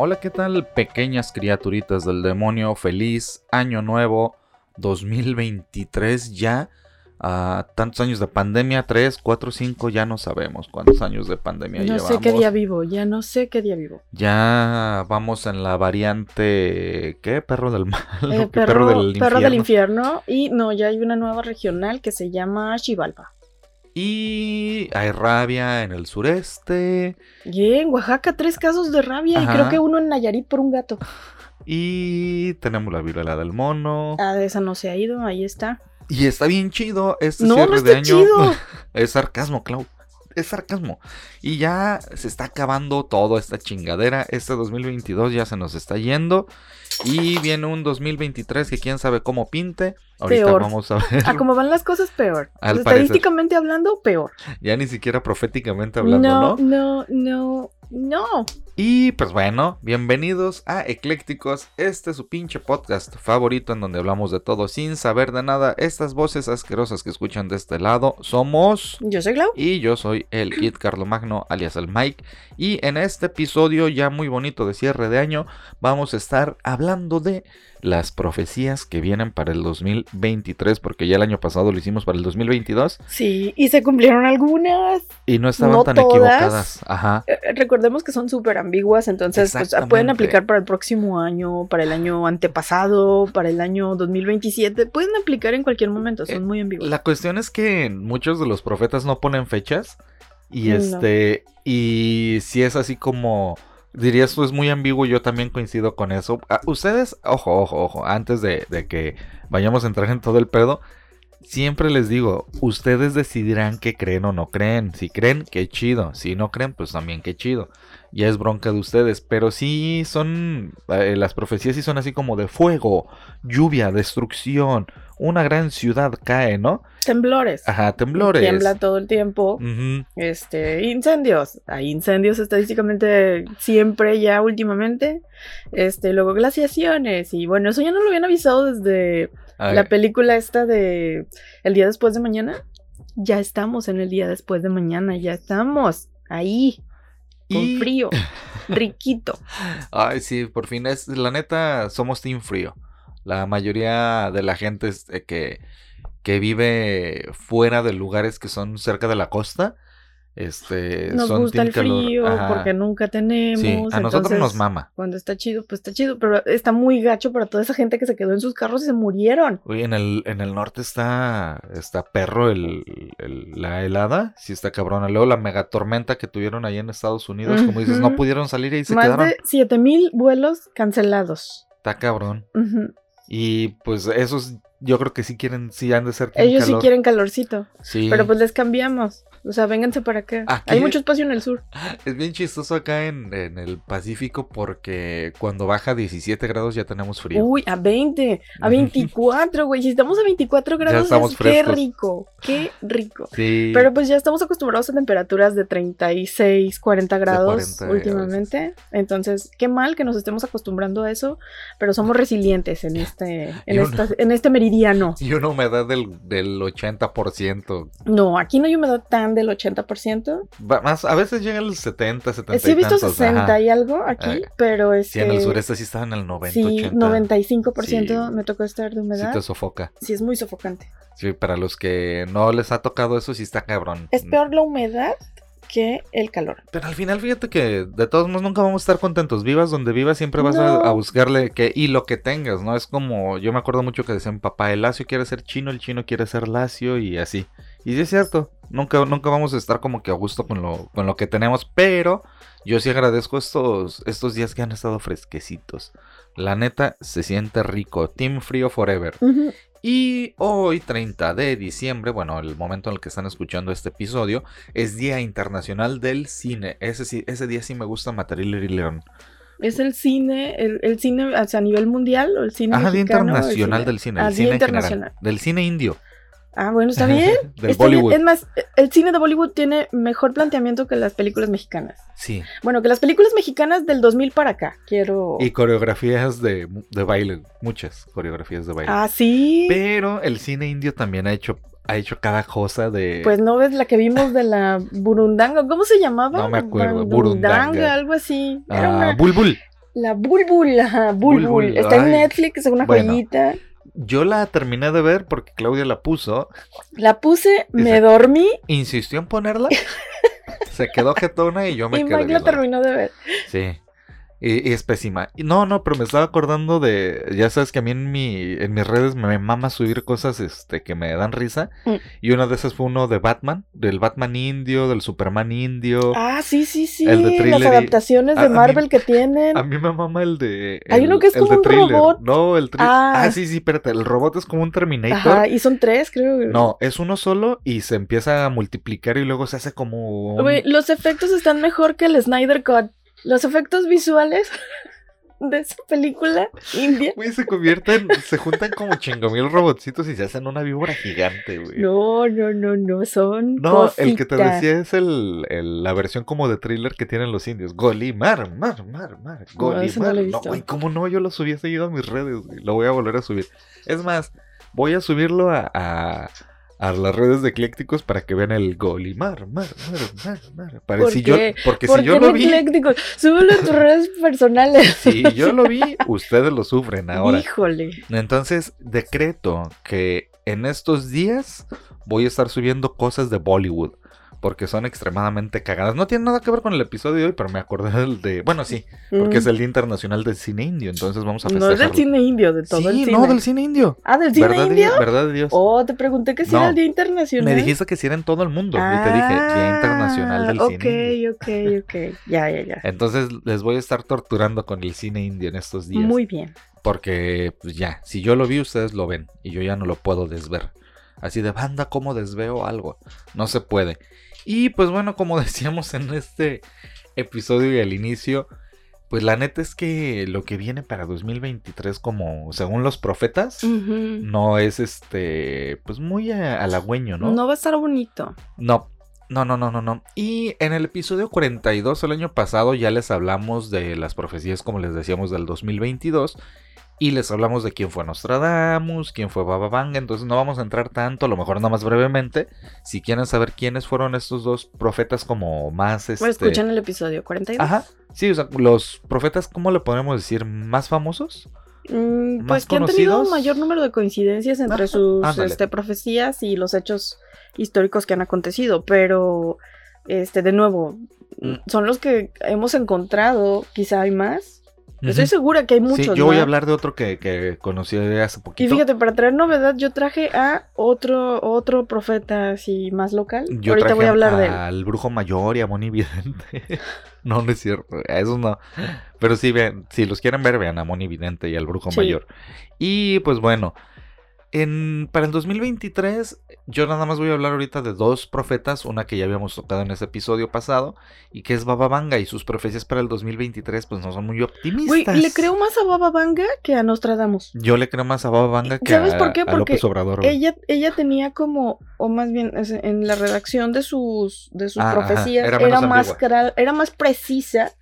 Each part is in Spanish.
Hola, ¿qué tal pequeñas criaturitas del demonio? Feliz año nuevo 2023 ya. a tantos años de pandemia, 3, 4, 5, ya no sabemos cuántos años de pandemia No llevamos. sé qué día vivo, ya no sé qué día vivo. Ya vamos en la variante, ¿qué? Perro del mal. Eh, ¿o qué? perro, del perro del infierno. infierno. Y no, ya hay una nueva regional que se llama Chivalpa. Y hay rabia en el sureste. Y en Oaxaca, tres casos de rabia Ajá. y creo que uno en Nayarit por un gato. Y tenemos la viruela del mono. Ah, de esa no se ha ido, ahí está. Y está bien chido este No, cierre no de año. chido. es sarcasmo, Clau. Es sarcasmo. Y ya se está acabando toda esta chingadera. Este 2022 ya se nos está yendo. Y viene un 2023 que quién sabe cómo pinte. Ahorita Peor. vamos a ver. A como van las cosas, peor. Al parecer. estadísticamente hablando, peor. Ya ni siquiera proféticamente hablando, no, ¿no? no, no, no. Y pues bueno, bienvenidos a Eclécticos. Este es su pinche podcast favorito en donde hablamos de todo sin saber de nada. Estas voces asquerosas que escuchan de este lado somos... Yo soy Clau. Y yo soy el Kid Carlomagno, alias el Mike. Y en este episodio ya muy bonito de cierre de año, vamos a estar hablando de las profecías que vienen para el 2023, porque ya el año pasado lo hicimos para el 2022 Sí, y se cumplieron algunas. y no estaban No tan todas. equivocadas. Ajá. Eh, Recordemos que son súper ambiguas, entonces pues, Exactamente. pueden aplicar para el próximo año, para el año antepasado, para el año 2027. Pueden aplicar en cualquier momento, son Eh, muy ambiguas. La cuestión es que muchos de los profetas no ponen fechas. Y No. este. Y si es así como. Diría esto es muy ambiguo, yo también coincido con eso. Ah, ustedes, ojo, ojo, ojo, antes de, que vayamos a entrar en todo el pedo, siempre les digo, ustedes decidirán que creen o no creen. Si creen, qué chido. Si no creen, pues también qué chido. Ya es bronca de ustedes. Pero sí son, eh, las profecías sí son así como de fuego, lluvia, destrucción, una gran ciudad cae, ¿no? Temblores. Ajá, temblores. Tiembla todo el tiempo. Este, incendios. Hay incendios estadísticamente siempre ya últimamente. Este, luego glaciaciones. Y bueno, eso ya no lo habían avisado desde Ay, la película esta de El día después de mañana. Ya estamos en el día después de mañana, ya estamos ahí, con y- frío, riquito. Ay, sí, por fin es, la neta, somos Team Frío. La mayoría de la gente es, eh, que, que vive fuera de lugares que son cerca de la costa, este, Nos son gusta el calor. frío Ajá. porque nunca tenemos. Sí, a nosotros nos mama. Cuando está chido, pues está chido, pero está muy gacho para toda esa gente que se quedó en sus carros y se murieron. Oye, en el, en el norte está, está perro el, el- la helada, sí está cabrona. Luego la megatormenta que tuvieron ahí en Estados Unidos, como dices, no pudieron salir y se Más quedaron. de 7000 vuelos cancelados. Está cabrón. Ujú. Y pues esos yo creo que sí quieren, sí han de ser Ellos calor. sí quieren calorcito, Sí. pero pues les cambiamos. O sea, vénganse para acá. Aquí- Hay mucho espacio en el sur. Es bien chistoso acá en, en el Pacífico porque cuando baja 17 grados ya tenemos frío. Uy, a 20, a 24, güey. Si estamos a 24 grados, estamos es- qué rico, qué rico. sí. Pero pues ya estamos acostumbrados a temperaturas de 36, 40 grados 40 últimamente. Entonces, qué mal que nos estemos acostumbrando a eso, pero somos resilientes en este, esta- en este meridiano. Y una humedad del, del 80%. No, aquí no hay humedad tan del 80%. Va- Más, a veces llega al 70, 70 Eh, Sí he visto y tantos, 60 ajá. y algo aquí, Ay, pero es Sí, en el sureste sí están en el 90, Sí, 80. 95% Sí. me tocó estar de Sí humedad. te sofoca. Sí, es muy sofocante. Sí, para los que no les ha tocado eso, sí está cabrón. Es peor la humedad que el calor. Pero al final, fíjate que de todos modos nunca vamos a estar contentos. Vivas donde vivas, siempre vas a, a buscarle que y lo que tengas, ¿no? Es como, yo me acuerdo mucho que decían, papá, el lacio quiere ser chino, el chino quiere ser lacio y así. Y sí es cierto, nunca, nunca vamos a estar como que a gusto con lo, con lo que tenemos, pero yo sí agradezco estos, estos días que han estado fresquecitos. La neta, se siente rico. Team Frío Forever. Ujú. Y hoy, 30 de diciembre, bueno, el momento en el que están escuchando este episodio, es Día Internacional del Cine. Ese, ese día sí me gusta matar y león. Es el cine, el, el cine o sea, a nivel mundial o el cine Ajá, Día mexicano, el Internacional cine- del Cine. Ah, El Día cine en general. Del cine indio. Ah, bueno, está bien. Del Está bien. Bollywood. Es más, el cine de Bollywood tiene mejor planteamiento que las películas mexicanas. Sí. Bueno, que las películas mexicanas del 2000 para acá. Quiero. Y coreografías de, de baile. Muchas coreografías de baile. Ah, sí. Pero el cine indio también ha hecho, ha hecho cada cosa de. Pues no ves la que vimos de la Burundanga. ¿Cómo se llamaba? No me acuerdo, Burundanga, Burundanga. algo así. Era Ah, una- Bulbul. La Bulbul, ajá, Bulbul. Bulbul, Está en. Netflix, es una Bueno. joyita. Yo la terminé de ver porque Claudia la puso. La puse, me dormí Insistió en ponerla. se quedó jetona y yo me y quedé. Mike la terminó de ver. Sí. Y, y es pésima. No, no, pero me estaba acordando de. Ya sabes que a mí en, mi, en mis redes me mama subir cosas este, que me dan risa. Mm. Y una de esas fue uno de Batman, del Batman indio, del Superman indio. Ah, sí, sí, sí. El de Las y- adaptaciones de mí- Marvel que tienen. A mí me mama el de. Hay el- uno que es como un Thriller. robot. No, el. Ah. Ah. sí, sí, espérate. El robot es como un Terminator. Ajá, y son tres, creo. No, es uno solo y se empieza a multiplicar y luego se hace como. un- los efectos están mejor que el Snyder Cut. Los efectos visuales de esa película india. Güey, se convierten, se juntan como chingo mil robotcitos y se hacen una víbora gigante, güey. No, no, no, no, son No, el que te decía es el, el- la versión como de thriller que tienen los indios. Golimar, mar, mar, mar. No, no Golimar. No, visto. güey, ¿cómo no? Yo lo subí seguido a mis redes, güey. Lo voy a volver a subir. Es más, voy a subirlo a, a, a las redes de Eclécticos para que vean el Golimar, mar, mar, mar, mar. Para ¿Por si yo, qué? porque ¿Por si yo lo vi, ecléctico? Súbelo en tus redes personales. si yo lo vi, ustedes lo sufren ahora. Híjole. Entonces, decreto que en estos días voy a estar subiendo cosas de Bollywood. Porque son extremadamente cagadas. No tiene nada que ver con el episodio de hoy, pero me acordé del de. Bueno, sí, porque Mm. es el Día Internacional del Cine Indio. Entonces vamos a No festejarlo. es del cine indio, de todo sí, el cine. no, del cine indio. Ah, del cine ¿Verdad, de- indio. ¿Verdad de Dios? Oh, te pregunté que si No. era el Día Internacional. Me dijiste que si era en todo el mundo. y te dije, Día Internacional del Ah, Cine Indio. Ok, ok, ok. Ya, ya, ya. Entonces les voy a estar torturando con el cine indio en estos días. Muy bien. Porque, pues ya, si yo lo vi, ustedes lo ven. Y yo ya no lo puedo desver. Así de banda, ¿cómo desveo algo? No se puede. Y pues bueno, como decíamos en este episodio y al inicio, pues la neta es que lo que viene para 2023, como según los profetas, no es este, pues muy halagüeño, ¿no? ¿no? va a estar bonito. No, no, no, no, no, no. Y en el episodio 42 el año pasado ya les hablamos de las profecías, como les decíamos, del 2022. Y les hablamos de quién fue Nostradamus, quién fue Baba Vanga. Entonces no vamos a entrar tanto, a lo mejor nada más brevemente. Si quieren saber quiénes fueron estos dos profetas como más... Este... Bueno, escuchen el episodio 42. Ajá. Sí, o sea, los profetas, ¿cómo le podemos decir? ¿Más famosos? Mm, ¿Más pues que han tenido conocidos? un mayor número de coincidencias entre sus este, profecías y los hechos históricos que han acontecido, pero este de nuevo Mm. son los que hemos encontrado, quizá hay más. Estoy segura que hay muchos. Sí, yo voy a hablar de otro que, que conocí hace poquito. Y fíjate, para traer novedad, yo traje a otro otro profeta así más local. Yo Ahorita voy a hablar de él. al brujo mayor y a Moni Vidente. no, no es cierto. Eso no. Pero sí, vean, si los quieren ver, vean a Moni Vidente y al brujo Sí. mayor. Y pues bueno. En, para el 2023, yo nada más voy a hablar ahorita de dos profetas, una que ya habíamos tocado en ese episodio pasado, y que es Baba Vanga, y sus profecías para el 2023 pues no son muy optimistas. Güey, le creo más a Baba Vanga que a Nostradamus. Yo le creo más a Baba Vanga que ¿Sabes a, por qué? a Porque López Obrador. güey. Ella, ella tenía como, o más bien en la redacción de sus, de sus Ah, ajá, profecías, era era, más era más precisa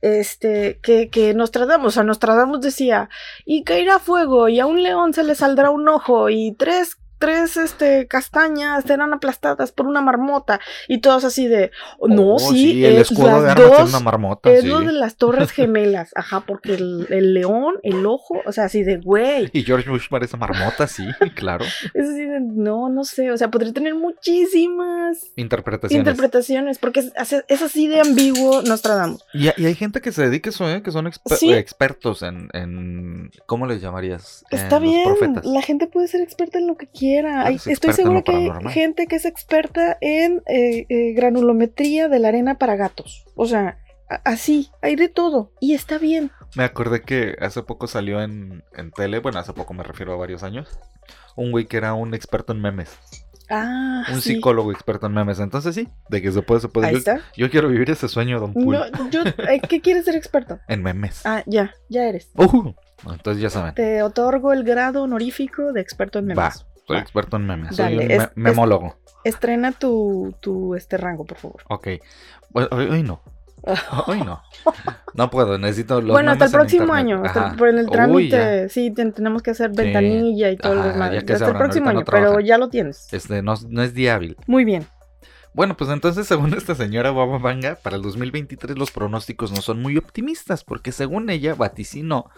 este, que, que Nostradamus. O Nostradamus decía, y caerá fuego, y a un león se le saldrá un ojo, y tres, tres este, castañas serán aplastadas por una marmota, y todos así de, no, Oh, sí, el es escudo las de armas dos, es una marmota. es sí. lo de las torres gemelas, ajá, porque el, el león, el ojo, o sea, así de, güey. Y George Bush parece marmota, sí, claro. Es así de, no, no sé, o sea, podría tener muchísimas Interpretaciones. interpretaciones, porque es, así de ambiguo Nostradamus. y, y hay gente que se dedica a eso, ¿eh? Que son exper- Sí. expertos en, en... ¿Cómo les llamarías? Está En bien, profetas. la gente puede ser experta en lo que quiera. Hay- estoy segura que hay gente que es experta en eh, eh, granulometría de la arena para gatos. O sea, así, hay de todo. Y está bien. Me acordé que hace poco salió en, en tele, bueno, hace poco me refiero a varios años, un güey que era un experto en memes. Ah, un sí. psicólogo experto en memes. Entonces sí, de que se puede, se puede. Ahí Yo, está. yo quiero vivir ese sueño, Don Pool, No, yo, eh, ¿Qué quieres ser experto? en memes. Ah, ya, ya eres. Uh, entonces ya saben. Te otorgo el grado honorífico de experto en Va, memes. Soy Va. experto en memes. Dale, soy un es- me- es- memólogo. Estrena tu, tu este rango, por favor. Ok. Bueno, hoy, hoy no. Hoy no. No puedo, necesito los bueno, hasta el próximo internet. año. hasta por el Uy, trámite, sí, ten- tenemos que hacer ventanilla y todo lo demás. Hasta el próximo no año, pero ya lo tienes. Este, no, no es día hábil. Muy bien. Bueno, pues entonces, según esta señora Baba Vanga, para el 2023 los pronósticos no son muy optimistas, porque según ella vaticinó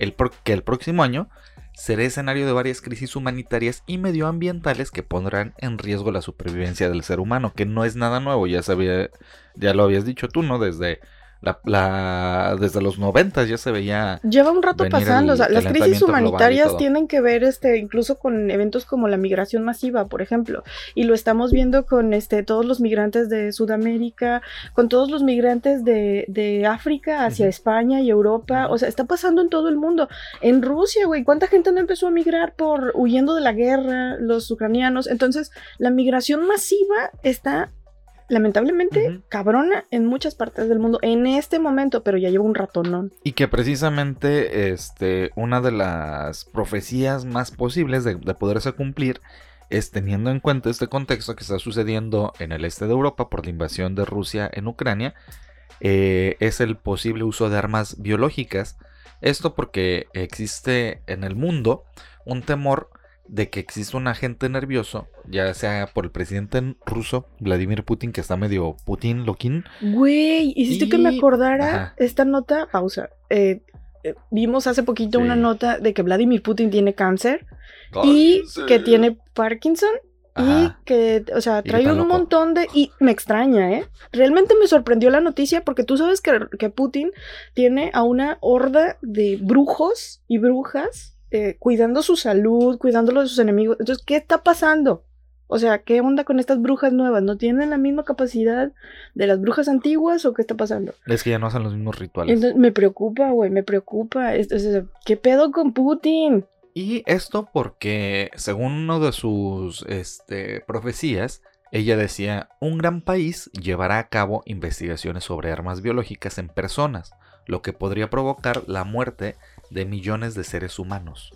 el que el próximo año será escenario de varias crisis humanitarias y medioambientales que pondrán en riesgo la supervivencia del ser humano, que no es nada nuevo, ya sabía, ya lo habías dicho tú, ¿no? Desde la, la- desde los 90 ya se veía Lleva un rato pasando, el o sea, las crisis humanitarias tienen que ver este incluso con eventos como la migración masiva, por ejemplo, y lo estamos viendo con este todos los migrantes de Sudamérica, con todos los migrantes de, de África hacia. España y Europa, o sea, está pasando en todo el mundo. En Rusia, güey, ¿cuánta gente no empezó a migrar por huyendo de la guerra, los ucranianos? Entonces, la migración masiva está lamentablemente cabrona en muchas partes del mundo en este momento, pero ya lleva un ratonón. Y que precisamente este, una de las profecías más posibles de, de poderse cumplir es teniendo en cuenta este contexto que está sucediendo en el este de Europa por la invasión de Rusia en Ucrania, eh, es el posible uso de armas biológicas. Esto porque existe en el mundo un temor de que existe un agente nervioso, ya sea por el presidente ruso, Vladimir Putin, que está medio Putin loquín, Güey, hiciste que me acordara Ajá. esta nota, pausa. eh, eh, vimos hace poquito una nota de que Vladimir Putin tiene cáncer y que tiene Parkinson Ajá. y que, o sea, trae un loco. montón de... Y me extraña, ¿eh? Realmente me sorprendió la noticia porque tú sabes que, que Putin tiene a una horda de brujos y brujas eh, cuidando su salud, cuidándolo de sus enemigos. Entonces, ¿qué está pasando? O sea, ¿qué onda con estas brujas nuevas? ¿No tienen la misma capacidad de las brujas antiguas o qué está pasando? Es que ya no hacen los mismos rituales. Entonces, me preocupa, güey, me preocupa. Es- es- ¿Qué pedo con Putin? Y esto porque, según uno de sus este, profecías, ella decía, un gran país llevará a cabo investigaciones sobre armas biológicas en personas, lo que podría provocar la muerte de millones de seres humanos,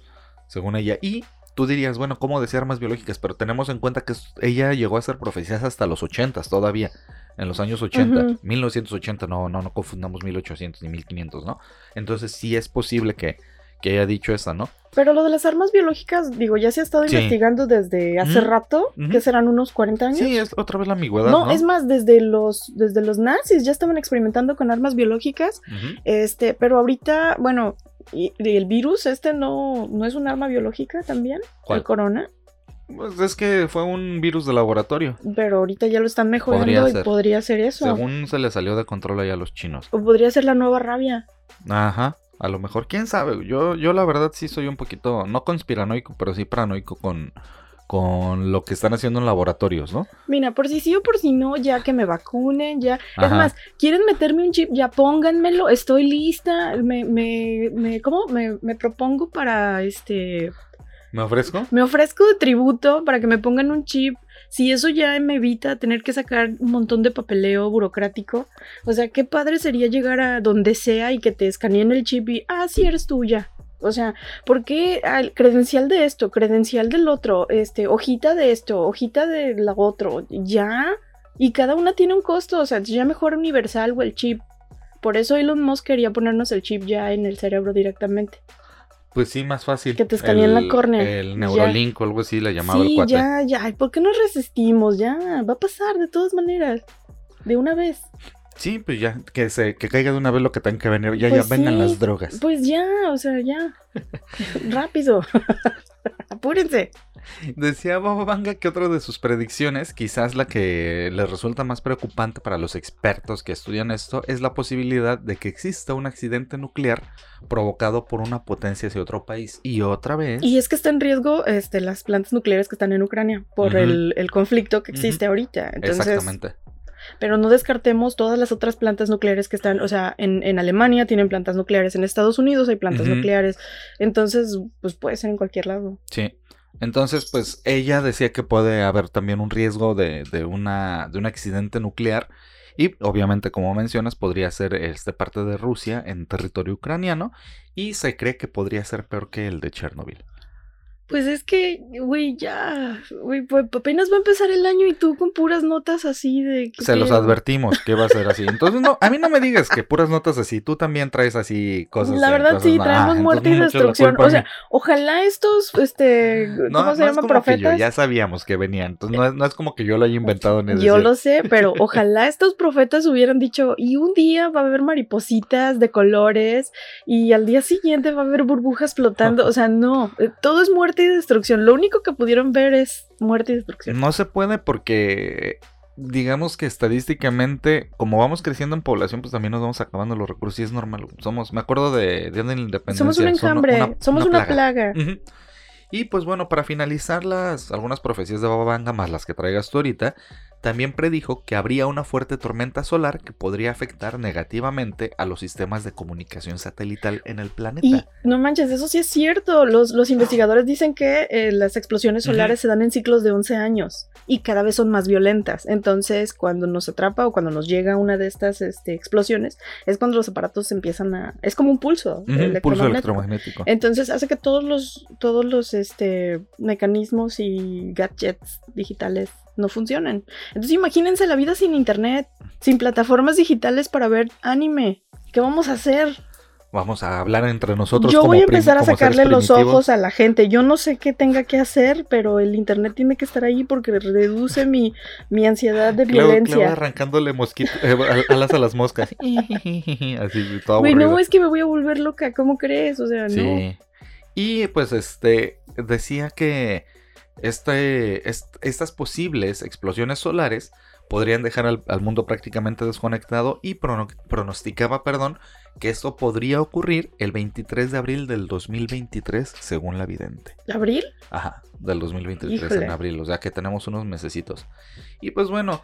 según ella. Y tú dirías, bueno, ¿cómo decía armas biológicas? Pero tenemos en cuenta que ella llegó a hacer profecías hasta los 80 todavía, en los años 80, Ujú. 1980, no, no, no confundamos 1800 ni 1500, ¿no? Entonces sí es posible que, que haya dicho esa, ¿no? Pero lo de las armas biológicas, digo, ya se ha estado Sí. investigando desde hace rato, que serán unos 40 años. Sí, es otra vez la ambigüedad, no, ¿no? es más, desde los, desde los nazis ya estaban experimentando con armas biológicas. Este, pero ahorita, bueno, y, el virus este no, no es un arma biológica también, ¿Cuál? el corona. Pues es que fue un virus de laboratorio. Pero ahorita ya lo están mejorando Podría y ser. podría ser eso. Según se le salió de control ahí a los chinos. O podría ser la nueva rabia. Ajá. A lo mejor, quién sabe. Yo, yo la verdad sí soy un poquito, no conspiranoico, pero sí paranoico con, con lo que están haciendo en laboratorios, ¿no? Mira, por si sí o por si no, ya que me vacunen, ya. Es más, ¿quieren meterme un chip? Ya pónganmelo, estoy lista. Me, me, me, ¿cómo? Me, me propongo para este. ¿Me ofrezco? Me ofrezco de tributo para que me pongan un chip. Si eso ya me evita tener que sacar un montón de papeleo burocrático. O sea, qué padre sería llegar a donde sea y que te escaneen el chip y, ah, sí, eres tuya. O sea, ¿por qué al credencial de esto, credencial del otro, este, hojita de esto, hojita del otro? Ya. Y cada una tiene un costo. O sea, ya mejor universal o el chip. Por eso Elon Musk quería ponernos el chip ya en el cerebro directamente. Pues sí, más fácil. Que te escaneen la El- córnea. El. Neurolink o algo así le llamaba el Sí, cuate. ya, ya. ¿Por qué no resistimos? Ya, va a pasar de todas maneras. De una vez. Sí, pues ya, que se, que caiga de una vez lo que tenga que venir. Ya, Pues ya vengan sí. las drogas. Pues ya, o sea, ya. Rápido. Apúrense. Decía Baba Vanga que otra de sus predicciones, quizás la que les resulta más preocupante para los expertos que estudian esto, es la posibilidad de que exista un accidente nuclear provocado por una potencia hacia otro país. Y otra vez... Y es que está en riesgo este, las plantas nucleares que están en Ucrania por el, el conflicto que existe ahorita. Entonces, Exactamente. Pero no descartemos todas las otras plantas nucleares que están, o sea, en, en Alemania tienen plantas nucleares, en Estados Unidos hay plantas nucleares. Entonces, pues puede ser en cualquier lado. Sí. Entonces, pues ella decía que puede haber también un riesgo de, de, una, de un accidente nuclear. Y obviamente, como mencionas, podría ser este parte de Rusia en territorio ucraniano. Y se cree que podría ser peor que el de Chernobyl. Pues es que, güey, ya, güey, pues apenas va a empezar el año y tú con puras notas así de... Se los advertimos que va a ser así. Entonces, no, a mí no me digas que puras notas así, tú también traes así cosas. La verdad sí, traemos ah, muerte y destrucción. O sea, ojalá estos, este, ¿cómo se llama? Profetas. ya sabíamos que venían, entonces no es, como que yo lo haya inventado ni Yo lo sé, pero ojalá estos profetas hubieran dicho, y un día va a haber maripositas de colores y al día siguiente va a haber burbujas flotando. O sea, no, eh, todo es muerte y destrucción. Lo único que pudieron ver es muerte y destrucción. No se puede porque digamos que estadísticamente, como vamos creciendo en población, pues también nos vamos acabando los recursos y es normal. Somos, me acuerdo de Día de la Independencia. Somos un enjambre, somos una plaga. Y pues bueno, para finalizar las algunas profecías de Baba Vanga más las que traigas tú ahorita, también predijo que habría una fuerte tormenta solar que podría afectar negativamente a los sistemas de comunicación satelital en el planeta. Y no manches, eso sí es cierto. Los, los investigadores dicen que eh, las explosiones solares se dan en ciclos de 11 años y cada vez son más violentas. Entonces, cuando nos atrapa o cuando nos llega una de estas este, explosiones, es cuando los aparatos empiezan a... Es como un pulso, pulso electromagnético. Entonces, hace que todos los, todos los este, mecanismos y gadgets digitales no funcionan. Entonces imagínense la vida sin internet, sin plataformas digitales para ver anime. ¿Qué vamos a hacer? Vamos a hablar entre nosotros. Yo voy a empezar a sacarle los ojos a la gente. Yo no sé qué tenga que hacer, pero el internet tiene que estar ahí porque reduce mi, mi ansiedad de violencia. arrancándole mosquito, eh, alas a las moscas. Así, todo Güey, no, es que me voy a volver loca. ¿Cómo crees? O sea, sí. no. Y pues este decía que este, estas posibles explosiones solares podrían dejar al, mundo prácticamente desconectado y pronosticaba, perdón, que esto podría ocurrir el 23 de abril del 2023, según la vidente. ¿Abril? Ajá, del 2023 en abril, o sea que tenemos unos mesecitos. Y pues bueno,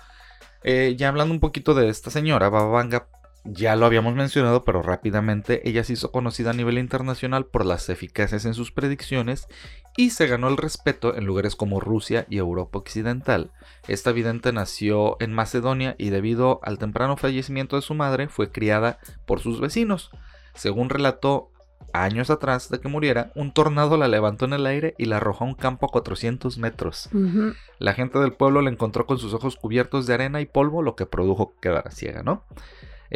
eh, ya hablando un poquito de esta señora, Babanga ya lo habíamos mencionado, pero rápidamente ella se hizo conocida a nivel internacional por las eficacias en sus predicciones y se ganó el respeto en lugares como Rusia y Europa Occidental. Esta vidente nació en Macedonia y debido al temprano fallecimiento de su madre fue criada por sus vecinos. Según relató años atrás de que muriera, un tornado la levantó en el aire y la arrojó a un campo a 400 metros. La gente del pueblo la encontró con sus ojos cubiertos de arena y polvo, lo que produjo que quedara ciega, ¿no?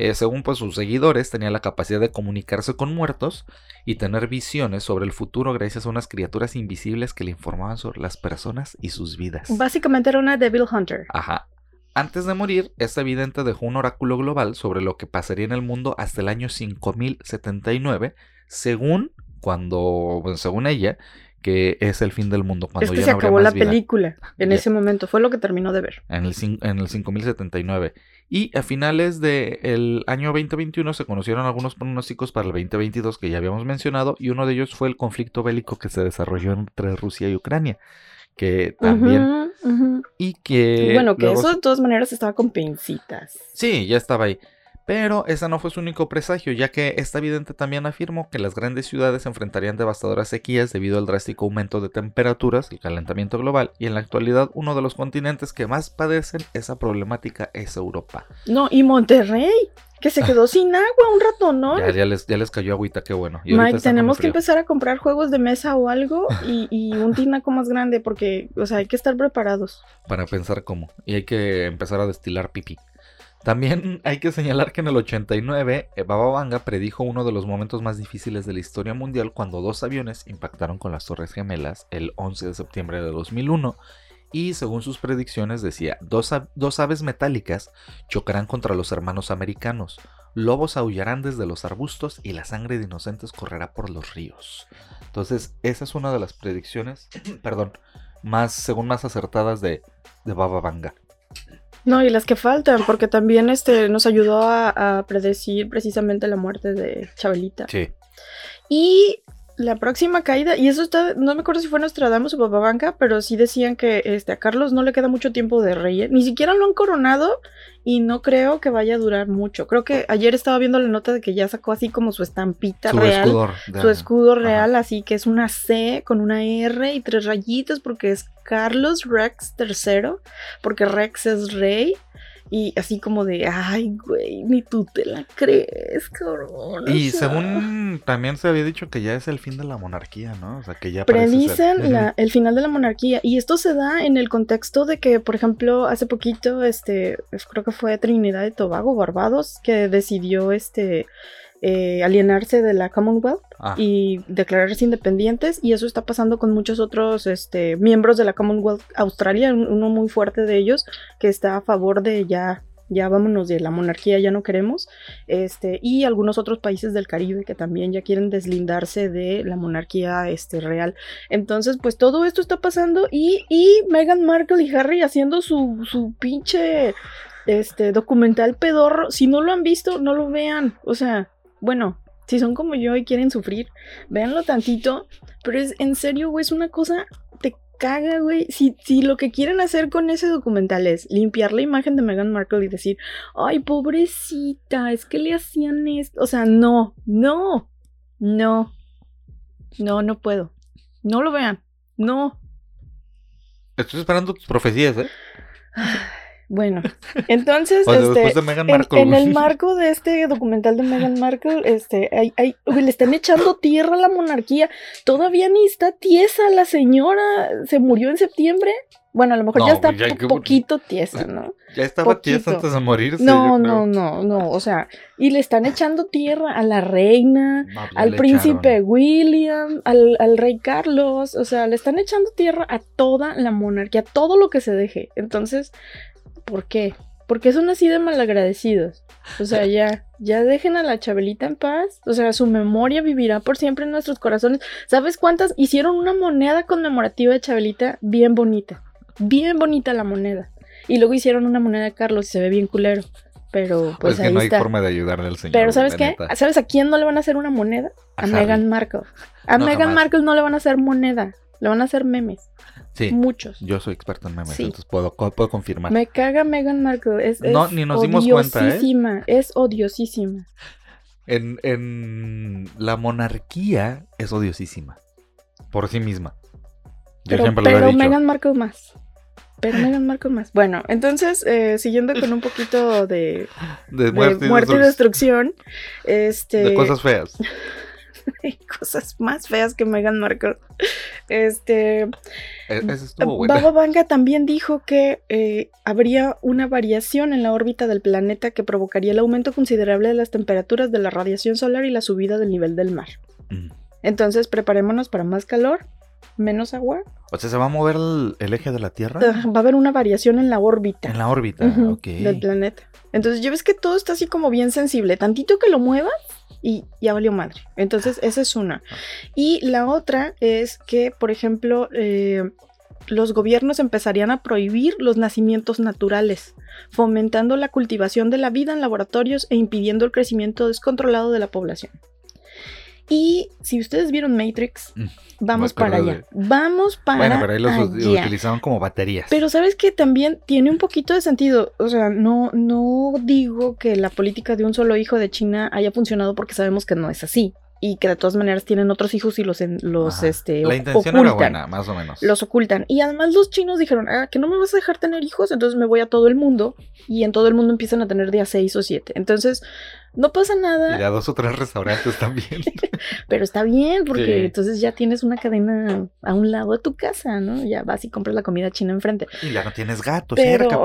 Eh, según pues, sus seguidores, tenía la capacidad de comunicarse con muertos y tener visiones sobre el futuro gracias a unas criaturas invisibles que le informaban sobre las personas y sus vidas. Básicamente era una Devil Hunter. Ajá. Antes de morir, esta evidente dejó un oráculo global sobre lo que pasaría en el mundo hasta el año 5079, según cuando, según ella, que es el fin del mundo cuando es que se acabó la película en ese momento fue lo que terminó de ver en el en el 5079 y a finales del año 2021 se conocieron algunos pronósticos para el 2022 que ya habíamos mencionado y uno de ellos fue el conflicto bélico que se desarrolló entre Rusia y Ucrania. Que también... Y que... Bueno, que eso de todas maneras estaba con pincitas. Sí, ya estaba ahí. Pero ese no fue su único presagio, ya que esta vidente también afirmó que las grandes ciudades enfrentarían devastadoras sequías debido al drástico aumento de temperaturas, el calentamiento global, y en la actualidad uno de los continentes que más padecen esa problemática es Europa. No, y Monterrey, que se quedó sin agua un rato, ¿no? Ya, les, ya les cayó agüita, qué bueno. Mike, tenemos que empezar a comprar juegos de mesa o algo y, y un tinaco más grande porque, o sea, hay que estar preparados. Para pensar cómo. Y hay que empezar a destilar pipí. También hay que señalar que en el 89 eh, Baba Vanga predijo uno de los momentos más difíciles de la historia mundial cuando dos aviones impactaron con las Torres Gemelas el 11 de septiembre de 2001 y según sus predicciones decía, dos, aves metálicas chocarán contra los hermanos americanos, lobos aullarán desde los arbustos y la sangre de inocentes correrá por los ríos. Entonces, esa es una de las predicciones, perdón, más, según más acertadas de, de Baba Vanga. No, y las que faltan, porque también este nos ayudó a, predecir precisamente la muerte de Chabelita. Sí. Y la próxima caída, y eso está, no me acuerdo si fue Nostradamus o Papabanca, pero sí decían que este, a Carlos no le queda mucho tiempo de rey, ¿eh? ni siquiera lo han coronado y no creo que vaya a durar mucho. Creo que ayer estaba viendo la nota de que ya sacó así como su estampita Su real, escudo. su escudo real, así que es una C con una R y tres rayitas porque es Carlos Rex III, porque Rex es rey. Y así como de, ay, güey, ni tú te la crees, cabrón. o Y sea. según también se había dicho que ya es el fin de la monarquía, ¿no? O sea, que ya ser. predicen la- el final de la monarquía y esto se da en el contexto de que por ejemplo hace poquito este creo que fue Trinidad y Tobago Barbados que decidió este eh, alienarse de la Commonwealth Ah, y declararse independientes y eso está pasando con muchos otros este, miembros de la Commonwealth Australia un- uno muy fuerte de ellos que está a favor de ya ya vámonos de la monarquía, ya no queremos, este, y algunos otros países del Caribe que también ya quieren deslindarse de la monarquía este, real. Entonces, pues todo esto está pasando y, y Meghan Markle y Harry haciendo su, su pinche este, documental pedorro. Si no lo han visto, no lo vean. O sea, bueno, si son como yo y quieren sufrir, véanlo tantito. Pero es en serio, güey, es una cosa, te caga, güey. Si, si lo que quieren hacer con ese documental es limpiar la imagen de Meghan Markle y decir, ay, pobrecita, es que le hacían esto. O sea, no, no, no, no, no puedo. No lo vean, no. Estoy esperando tus profecías, ¿eh? Bueno, entonces, este, de en, Markle. en el marco de este documental de Meghan Markle, este, hay, hay- le están echando tierra a la monarquía. Todavía ni está tiesa la señora. Se murió en septiembre. Bueno, a lo mejor No, ya está ya po- que- poquito tiesa, ¿no? Ya estaba poquito. tiesa antes de morirse. No, no, no, no. O sea, y le están echando tierra a la reina, No, al príncipe echaron. William, al, al rey Carlos, o sea, le están echando tierra a toda la monarquía, a todo lo que se deje. Entonces, ¿por qué? Porque son así de malagradecidos. O sea, ya, ya dejen a la Chabelita en paz. O sea, su memoria vivirá por siempre en nuestros corazones. ¿Sabes cuántas? Hicieron una moneda conmemorativa de Chabelita bien bonita. Bien bonita la moneda. Y luego hicieron una moneda de Carlos y se ve bien culero. Pero pues es que ahí no hay está. forma de ayudarle al señor. Pero ¿sabes qué? neta. ¿Sabes a quién no le van a hacer una moneda? A A. Meghan Markle. A No, Meghan jamás. Markle no le van a hacer moneda. Le van a hacer memes. Sí, Muchos. yo soy experto en memes, Sí. entonces puedo, puedo confirmar. Me caga Meghan Markle. Es, No, es ni nos dimos cuenta, ¿eh? odiosísima. Es odiosísima. En, en la monarquía es odiosísima. Por sí misma. Yo Pero, siempre lo he pero dicho. Meghan Markle más. Pero Meghan Markle más. Bueno, entonces, eh, siguiendo con un poquito de, De de muerte, y destrucción, este... de cosas feas. hay cosas más feas que Meghan Markle. Este... E- Esa estuvo buena. Baba Vanga también dijo que eh, habría una variación en la órbita del planeta que provocaría el aumento considerable de las temperaturas de la radiación solar y la subida del nivel del mar. Mm. Entonces preparémonos para más calor, menos agua. O sea, ¿se va a mover el, el eje de la Tierra? Va a haber una variación en la órbita En la órbita, ok. del planeta. Entonces ya ves que todo está así como bien sensible. Tantito que lo muevas y ya valió madre. Entonces esa es una. Y la otra es que, por ejemplo, eh, los gobiernos empezarían a prohibir los nacimientos naturales, fomentando la cultivación de la vida en laboratorios e impidiendo el crecimiento descontrolado de la población. Y si ustedes vieron Matrix, Mm, vamos para allá. Vamos para Bueno, pero ahí los allá. utilizaban como baterías. Pero sabes que también tiene un poquito de sentido. O sea, no, no digo que la política de un solo hijo de China haya funcionado porque sabemos que no es así. Y que de todas maneras tienen otros hijos y los, en- los Ajá. este, La intención ocultan. era buena, más o menos. Los ocultan. Y además los chinos dijeron, ah, que no me vas a dejar tener hijos, entonces me voy a todo el mundo. Y en todo el mundo empiezan a tener de a seis o siete. Entonces, no pasa Y nada, ya dos o tres restaurantes también. pero está bien, porque Sí. entonces ya tienes una cadena a un lado de tu casa, ¿no? Ya vas y compras la comida china enfrente. y ya no tienes gato Pero- cerca,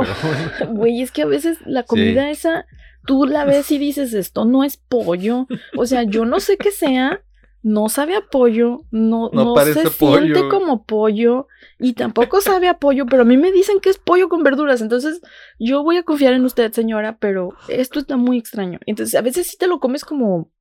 pero... Güey, es que a veces la comida esa, tú la ves y dices, esto no es pollo. O sea, yo no sé qué sea, no sabe a pollo, no, No no, parece se siente como pollo y tampoco sabe a pollo, pero a mí me dicen que es pollo con verduras. Entonces, yo voy a confiar en usted, señora, pero esto está muy extraño. Entonces, a veces sí te lo comes como.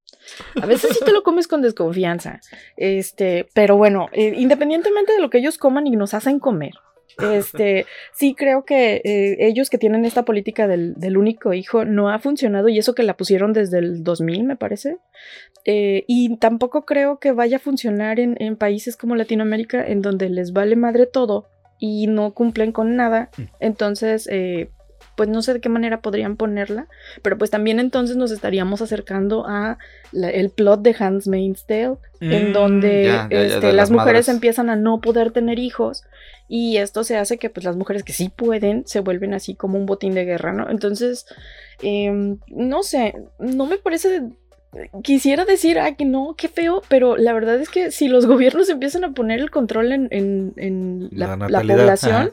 A veces sí te lo comes con desconfianza. Este, pero bueno, eh, independientemente de lo que ellos coman y nos hacen comer, Este, sí creo que eh, ellos que tienen esta política del, del, único hijo no ha funcionado y eso que la pusieron desde el 2000, me parece. Eh, y tampoco creo que vaya a funcionar en, en, países como Latinoamérica, en donde les vale madre todo y no cumplen con nada. Mm. Entonces, eh, pues no sé de qué manera podrían ponerla, pero pues también entonces nos estaríamos acercando a el plot de Handmaid's Tale, en mm, donde este, las, mujeres empiezan a no poder tener hijos y esto se hace que pues las mujeres que sí pueden se vuelven así como un botín de guerra, ¿no? Entonces, em, no sé, no me parece quisiera decir, ay, que no, qué feo, pero la verdad es que si los gobiernos empiezan a poner el control en, la, población,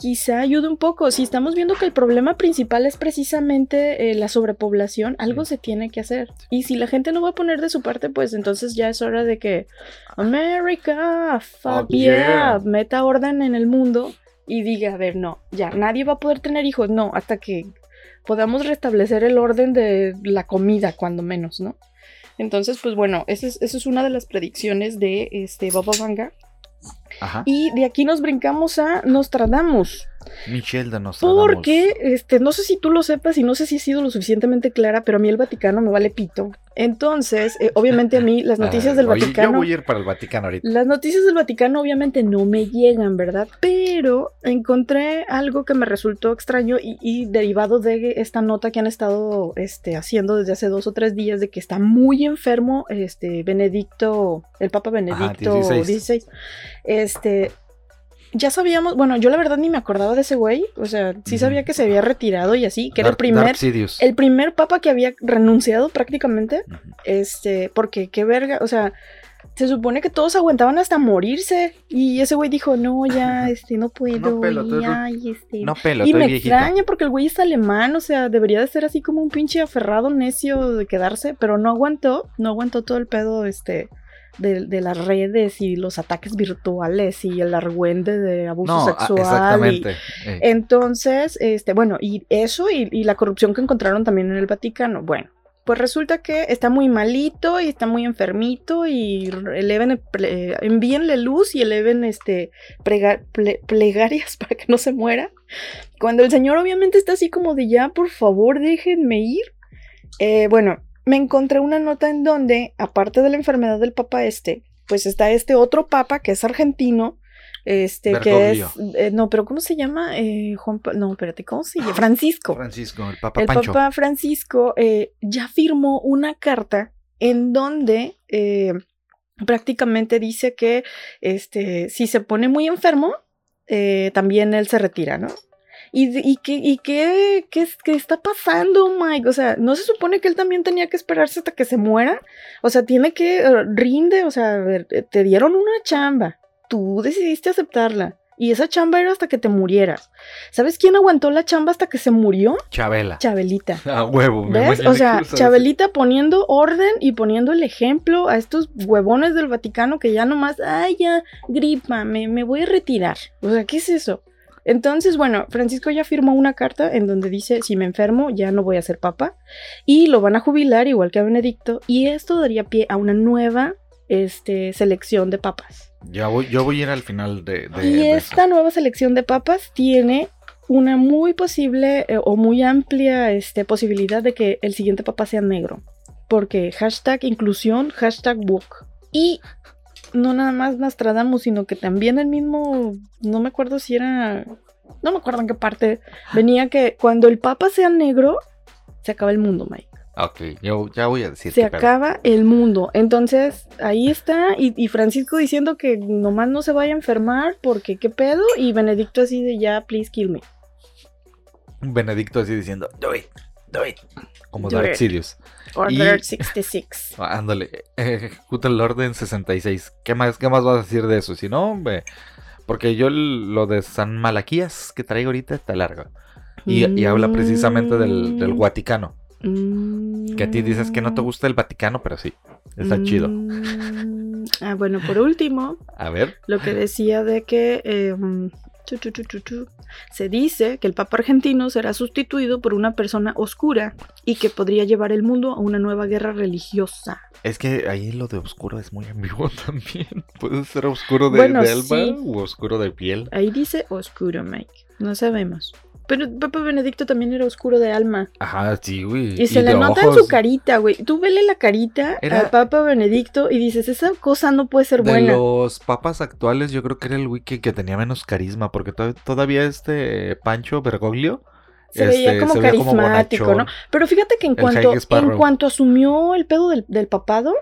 quizá ayude un poco. Si estamos viendo que el problema principal es precisamente eh, la sobrepoblación, algo se tiene que hacer. Y si la gente no va a poner de su parte, pues entonces ya es hora de que América, fuck yeah, meta orden en el mundo y diga, a ver, no, ya, nadie va a poder tener hijos, no, hasta que podamos restablecer el orden de la comida, cuando menos, ¿no? Entonces, pues bueno, esa es, es una de las predicciones de este Baba Vanga. Y de aquí nos brincamos a Nostradamus. Michelle de. Porque, este, no sé si tú lo sepas y no sé si he sido lo suficientemente clara, pero a mí el Vaticano me vale pito. Entonces, eh, obviamente a mí las noticias del Vaticano. Yo voy a ir para el Vaticano ahorita. Las noticias del Vaticano obviamente no me llegan, ¿verdad? Pero encontré algo que me resultó extraño y, derivado de esta nota que han estado este, haciendo desde hace dos o tres días de que está muy enfermo este, Benedicto, el Papa Benedicto XVI. Este, ya sabíamos, bueno, yo la verdad ni me acordaba de ese güey, o sea, sí sabía que se había retirado y así, que era el primer, el primer papa que había renunciado prácticamente, este, porque qué verga, o sea, se supone que todos aguantaban hasta morirse y ese güey dijo, no, ya, este, no puedo, y, ay, este, no pelo, y me extraña porque el güey es alemán, o sea, debería de ser así como un pinche aferrado necio de quedarse, pero no aguantó, no aguantó todo el pedo, este, de, las redes y los ataques virtuales y el argüende de abuso sexual. Exactamente. Eh. Entonces, este, bueno, y eso y, la corrupción que encontraron también en el Vaticano. Bueno, pues resulta que está muy malito y está muy enfermito y eleven, envíenle luz y eleven este, plegarias para que no se muera. Cuando el señor obviamente está así como de ya, por favor, déjenme ir. Eh, bueno, me encontré una nota en donde, aparte de la enfermedad del papa este, pues está este otro papa que es argentino, este, que es, eh, no, pero ¿cómo se llama? Eh, Juan, no, espérate, ¿cómo se llama? Francisco. Francisco, el papa El papa Francisco eh, ya firmó una carta en donde prácticamente dice que, este, si se pone muy enfermo, también él se retira, ¿no? ¿Y, qué, y qué, qué, qué, está pasando, Mike? O sea, ¿no se supone que él también tenía que esperarse hasta que se muera? O sea, tiene que, eh, rinde, o sea, eh, te dieron una chamba, tú decidiste aceptarla. Y esa chamba era hasta que te murieras. ¿Sabes quién aguantó la chamba hasta que se murió? Chabela. Chabelita. A huevo. ¿Ves? O sea, Chabelita poniendo orden y poniendo el ejemplo a estos huevones del Vaticano que ya nomás, ay, ya, gripa, me, me voy a retirar. O sea, ¿qué es eso? Entonces, bueno, Francisco ya firmó una carta en donde dice, si me enfermo, ya no voy a ser papa. Y lo van a jubilar igual que a Benedicto. Y esto daría pie a una nueva este, selección de papas. Ya voy, yo voy a ir al final de... y esta nueva selección de papas tiene una muy posible eh, o muy amplia este, posibilidad de que el siguiente papa sea negro. Porque hashtag inclusión, hashtag book. Y no nada más Nostradamus, sino que también el mismo, no me acuerdo si era, no me acuerdo en qué parte, venía que cuando el Papa sea negro, se acaba el mundo, Mike. Ok, yo ya voy a decir. Se acaba el mundo. Entonces, ahí está. Y, Francisco diciendo que nomás no se vaya a enfermar porque qué pedo. Y Benedicto así de ya, please kill me. Benedicto así diciendo, do it, do it. Como Dark Sirius. Order 66. Ándale, ejecuta el orden 66. ¿Qué más, ¿Qué más vas a decir de eso? Si no, porque yo lo de San Malaquías que traigo ahorita está largo. Y, habla precisamente del, del Vaticano. Que a ti dices que no te gusta el Vaticano, pero sí, está chido. Mm, ah, bueno, por último. A ver. Lo que decía de que em, Se dice que el Papa argentino será sustituido por una persona oscura y que podría llevar el mundo a una nueva guerra religiosa. Es que ahí lo de oscuro es muy ambiguo también. Puede ser oscuro de, Bueno, de alma sí. u oscuro de piel. Ahí dice oscuro, Mike. No sabemos. Pero Papa Benedicto también era oscuro de alma. Ajá, sí, güey. Y se le de nota en su carita, güey. Tú vele la carita Era- a Papa Benedicto y dices, esa cosa no puede ser De buena. los papas actuales, yo creo que era el güey que, tenía menos carisma, porque to- todavía este Pancho Bergoglio Se veía este, como se veía como carismático, ¿no? Pero fíjate que en cuanto, en cuanto asumió el pedo del, del papado,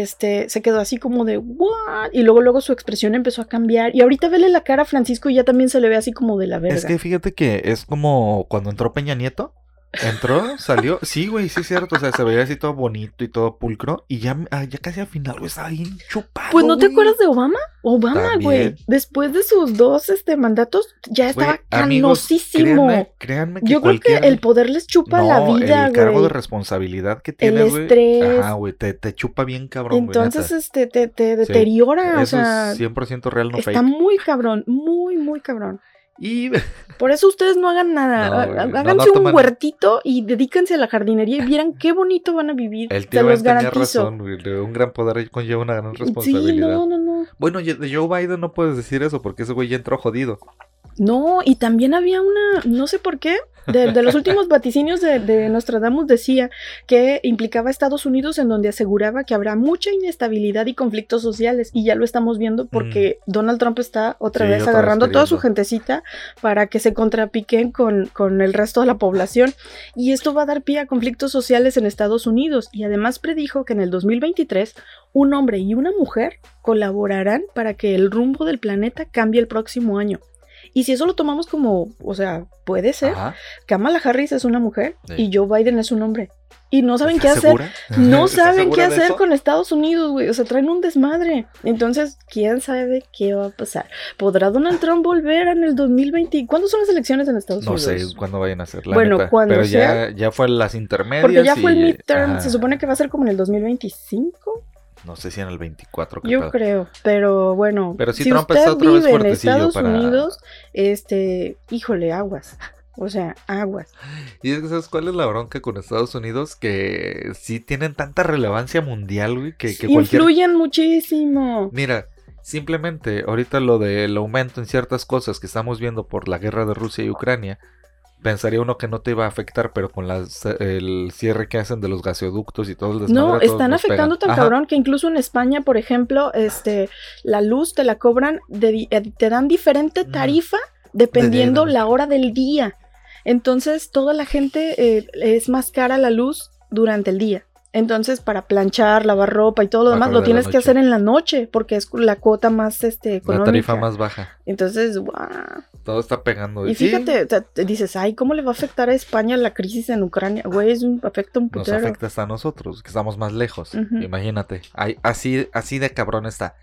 este, se quedó así como de, ¿what? Y luego, luego su expresión empezó a cambiar. Y ahorita vele la cara a Francisco y ya también se le ve así como de la verga. Es que fíjate que es como cuando entró Peña Nieto. Entró, salió. Sí, güey, sí es cierto. O sea, se veía así todo bonito y todo pulcro. Y ya, ah, ya casi al final, güey, estaba bien chupado. Pues ¿no te güey. acuerdas de Obama? Obama, güey. Después de sus dos este, mandatos, ya Güey, estaba amigos, canosísimo. Créanme, créanme que Yo creo que el poder les chupa no, la vida, el cargo de güey. responsabilidad que El tienes, güey. estrés. Ajá, güey, te, te chupa bien cabrón, güey, Entonces, este, te, te deteriora, o Eso sea, es 100% real, no está fake. muy cabrón, muy, muy cabrón. Y Por eso ustedes no hagan nada. No, güey, Háganse no un toman- huertito y dedíquense a la jardinería y vieran qué bonito van a vivir. el tío los tenía garantizo. razón, güey. Un gran poder conlleva una gran Sí, responsabilidad. no, no, no. Bueno, de Joe Biden no puedes decir eso porque ese güey ya entró jodido. No, y también había una, no sé por qué, de, de los últimos vaticinios de, de Nostradamus decía que implicaba a Estados Unidos en donde aseguraba que habrá mucha inestabilidad y conflictos sociales. Y ya lo estamos viendo porque Donald Trump está otra Mm. Sí, vez otra vez agarrando toda su gentecita para que se contrapiquen con, con el resto de la población. Y esto va a dar pie a conflictos sociales en Estados Unidos. Y además predijo que en el 2023 un hombre y una mujer colaborarán para que el rumbo del planeta cambie el próximo año. Y si eso lo tomamos como, o sea, puede ser, Ajá. Kamala Harris es una mujer Sí. y Joe Biden es un hombre. Y no saben qué ¿Estás hacer. No ¿Estás saben qué hacer eso? con Estados Unidos, güey. O sea, traen un desmadre. Entonces, ¿quién sabe qué va a pasar? ¿Podrá Donald Trump volver en el 2020? ¿Cuándo son las elecciones en Estados No Unidos? sé cuándo vayan a ser, la Bueno, neta. cuando Pero sea. ya, ya fue las intermedias. Porque ya fue el midterm. ajá. Se supone que va a ser como en el 2025. No sé si en el 24. qué Yo pedo. creo, pero bueno, Pero sí, si Trump usted está otra vez en Estados para- Unidos, este, híjole, aguas. O sea, aguas. Y es que, ¿sabes cuál es la bronca con Estados Unidos? Que sí tienen tanta relevancia mundial, güey, que, que cualquier... Influyen muchísimo. Mira, simplemente ahorita lo del aumento en ciertas cosas que estamos viendo por la guerra de Rusia y Ucrania, pensaría uno que no te iba a afectar, pero con las- el cierre que hacen de los gasoductos y todo el desmadre... No, están afectando tan Ajá. cabrón que incluso en España, por ejemplo, este, la luz te la cobran, de eh, te dan diferente Mm. tarifa dependiendo De- la hora del día. Entonces, toda la gente eh, es más cara la luz durante el día. Entonces, para planchar, lavar ropa y todo lo demás, lo la tienes que hacer en la noche, porque es la cuota más este, La económica. tarifa más baja. Entonces, guau. Todo está pegando. Y fíjate, te dices, ay, ¿cómo le va a afectar a España la crisis en Ucrania? Güey, es un, afecta un nos putero. afecta hasta a nosotros, que estamos más lejos. Imagínate. Ay, así, así de cabrón está.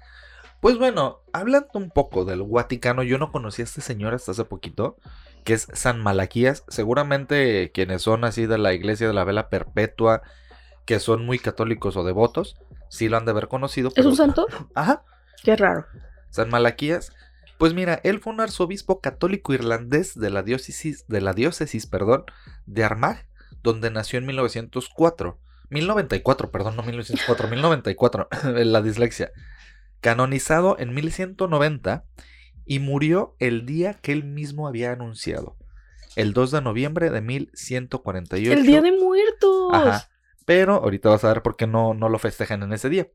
Pues bueno, hablando un poco del Vaticano, yo no conocí a este señor hasta hace poquito, que es San Malaquías. Seguramente quienes son así de la iglesia de la vela perpetua, que son muy católicos o devotos, sí lo han de haber conocido. ¿Es un santo? Ajá. Qué raro. San Malaquías. Pues mira, él fue un arzobispo católico irlandés de la diócesis, de la diócesis, perdón, de Armagh, donde nació en 1904. 1094, perdón, no 1904, 1094, la dislexia. Canonizado en 1190 y murió el día que él mismo había anunciado, el 2 de noviembre de 1148. El Día de Muertos. Ajá. Pero ahorita vas a ver por qué no, no lo festejan en ese día.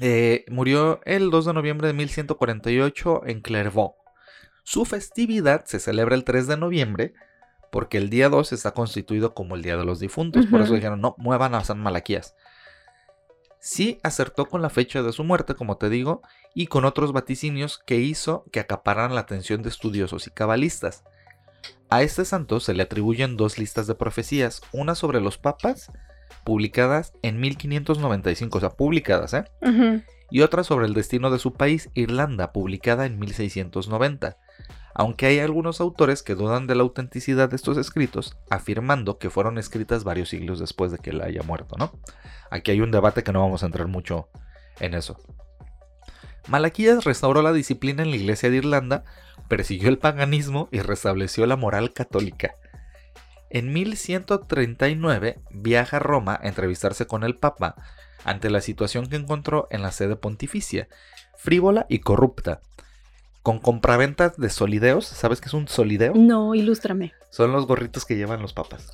Eh, murió el 2 de noviembre de 1148 en Clairvaux. Su festividad se celebra el 3 de noviembre porque el día 2 está constituido como el Día de los Difuntos. Por eso dijeron, no, muevan a San Malaquías. Sí acertó con la fecha de su muerte, como te digo, y con otros vaticinios que hizo que acapararan la atención de estudiosos y cabalistas. A este santo se le atribuyen dos listas de profecías, una sobre los papas, publicadas en 1595, o sea, publicadas, ¿eh? Y otra sobre el destino de su país, Irlanda, publicada en 1690. Aunque hay algunos autores que dudan de la autenticidad de estos escritos, afirmando que fueron escritas varios siglos después de que él haya muerto, ¿no? Aquí hay un debate que no vamos a entrar mucho en eso. Malaquías restauró la disciplina en la iglesia de Irlanda persiguió el paganismo y restableció la moral católica. En 1139 viaja a Roma a entrevistarse con el Papa ante la situación que encontró en la sede pontificia, frívola y corrupta, con compraventas de solideos. ¿Sabes qué es un solideo? No, ilústrame. Son los gorritos que llevan los papas.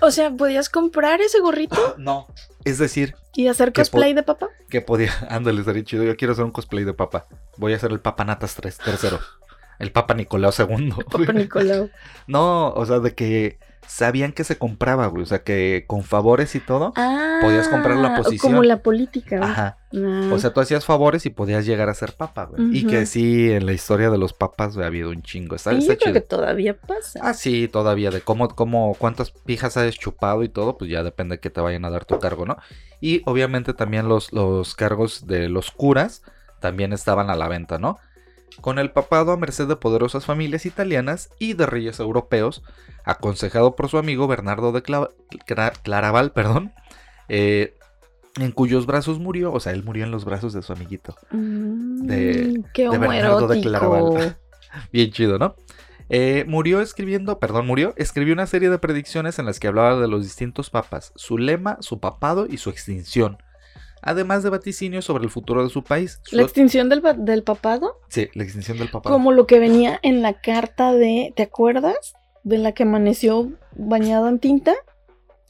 O sea, ¿podías comprar ese gorrito No. Es decir, y hacer ¿Qué cosplay de papá? que podía. Ándale, estaría chido. Yo quiero hacer un cosplay de papa. Voy a hacer el Papa Natas 3, tercero. El Papa Nicolau II. Papá Nicolau. No, o sea, de que sabían que se compraba, güey. O sea, que con favores y todo. Ah, Podías comprar la posición. Como la política. güey. Ajá. Ah. O sea, tú hacías favores y podías llegar a ser papa, güey. Y que sí, en la historia de los papas güey, ha habido un chingo. Está, está yo creo chido. que todavía pasa. Ah, sí, todavía, de cómo, cómo, cuántas pijas has chupado y todo, pues ya depende que te vayan a dar tu cargo, ¿no? Y obviamente también los, los cargos de los curas también estaban a la venta, ¿no? Con el papado a merced de poderosas familias italianas y de reyes europeos, aconsejado por su amigo Bernardo de Cla- Cla- Claraval, perdón, eh, en cuyos brazos murió, o sea, él murió en los brazos de su amiguito. Mm, de- qué de Bernardo de. Claraval. Bien chido, ¿no? Eh, murió escribiendo, perdón, murió, escribió una serie de predicciones en las que hablaba de los distintos papas, su lema, su papado y su extinción. Además de vaticinios sobre el futuro de su país. La extinción del, del papado, Sí, la extinción del papado. como lo que venía en la carta de, ¿te acuerdas? De la que amaneció bañada en tinta.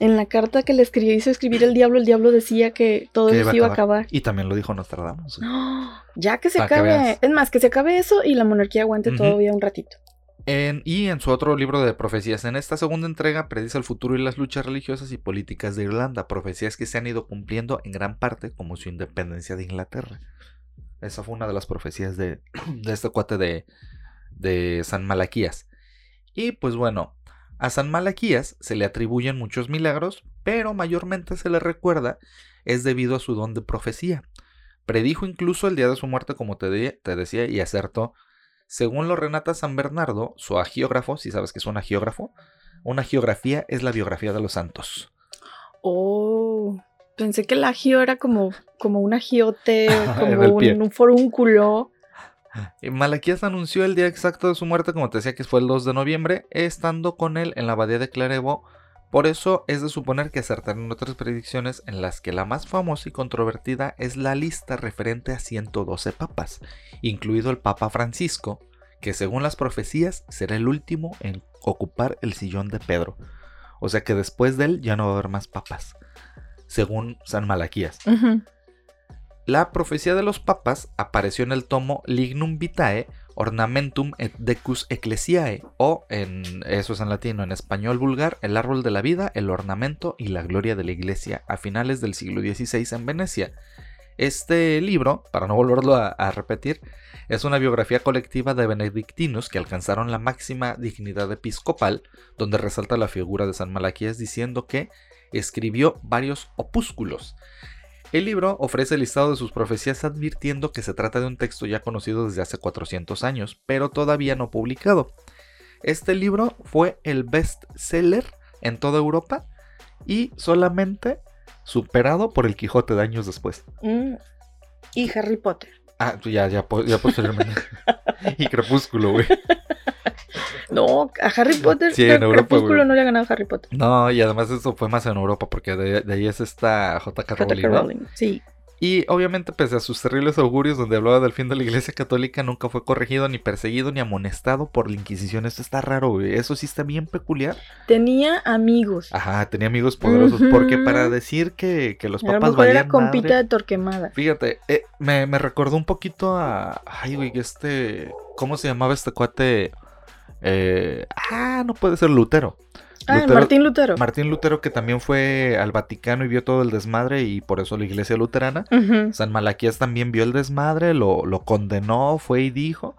En la carta que le escribió, hizo escribir el diablo, el diablo decía que todo Que eso iba a acabar. Y también lo dijo Nostradamus. ¡Ah! Ya que se Pa' acabe. es más, que se acabe eso y la monarquía aguante todavía un ratito. Y en su otro libro de profecías, en esta segunda entrega, predice el futuro y las luchas religiosas y políticas de Irlanda, profecías que se han ido cumpliendo en gran parte como su independencia de Inglaterra. Esa fue una de las profecías de, este cuate de, San Malaquías. Y pues bueno, a San Malaquías se le atribuyen muchos milagros, pero mayormente se le recuerda es debido a su don de profecía. Predijo incluso el día de su muerte, como te decía, y acertó. Según lo renata San Bernardo, su agiógrafo, si sabes que es un agiógrafo, una geografía es la biografía de los santos. Oh, pensé que el agio era como, como un agiote, como un, un forúnculo. Malaquías anunció el día exacto de su muerte, como te decía que fue el 2 de noviembre, estando con él en la abadía de Clarevo. Por eso es de suponer que acertaron otras predicciones en las que la más famosa y controvertida es la lista referente a 112 papas, incluido el Papa Francisco, que según las profecías será el último en ocupar el sillón de Pedro. O sea que después de él ya no va a haber más papas, según San Malaquías. La profecía de los papas apareció en el tomo Lignum Vitae Ornamentum et Decus Ecclesiae, o en eso es en latino, en español vulgar, el árbol de la vida, el ornamento y la gloria de la iglesia a finales del siglo XVI en Venecia. Este libro, para no volverlo a, a repetir, es una biografía colectiva de benedictinos que alcanzaron la máxima dignidad episcopal, donde resalta la figura de San Malaquías diciendo que escribió varios opúsculos. El libro ofrece el listado de sus profecías advirtiendo que se trata de un texto ya conocido desde hace 400 años, pero todavía no publicado. Este libro fue el best seller en toda Europa y solamente superado por el Quijote de años después. Mm. Y Harry Potter. Ah, ya, ya, ya posteriormente. y Crepúsculo, güey. No, a Harry Potter, Sí, en Europa, no le ha ganado a Harry Potter. No, y además eso fue más en Europa, porque de, de ahí es esta J.K. Rowling, J.K. ¿no? Rowling, sí. Y obviamente, pese a sus terribles augurios donde hablaba del fin de la iglesia católica, nunca fue corregido, ni perseguido, ni amonestado por la Inquisición. Esto está raro, güey. Eso sí está bien peculiar. Tenía amigos. Ajá, tenía amigos poderosos. Porque para decir que, que los a lo papas mejor era valían compita madre- de Torquemada. Fíjate, eh, me, me recordó un poquito a. Ay, güey, este. ¿Cómo se llamaba este cuate? Eh, ah, no puede ser Lutero. Ah, Lutero- Martín Lutero. Martín Lutero, que también fue al Vaticano y vio todo el desmadre, y por eso la iglesia luterana. San Malaquías también vio el desmadre, lo, lo condenó, fue y dijo.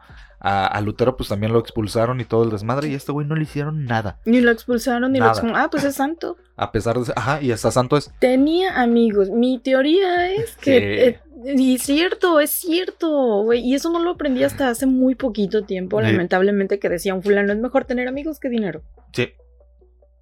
A, a Lutero, pues también lo expulsaron y todo el desmadre, y a este güey no le hicieron nada. Ni lo expulsaron, ni Nada. lo expulsaron. Ah, pues es santo. A pesar de. Ajá, y hasta santo es. Tenía amigos. Mi teoría es que. Sí. eh, y es cierto, es cierto, güey. Y eso no lo aprendí hasta hace muy poquito tiempo, Sí. lamentablemente, que decía un fulano, es mejor tener amigos que dinero. Sí.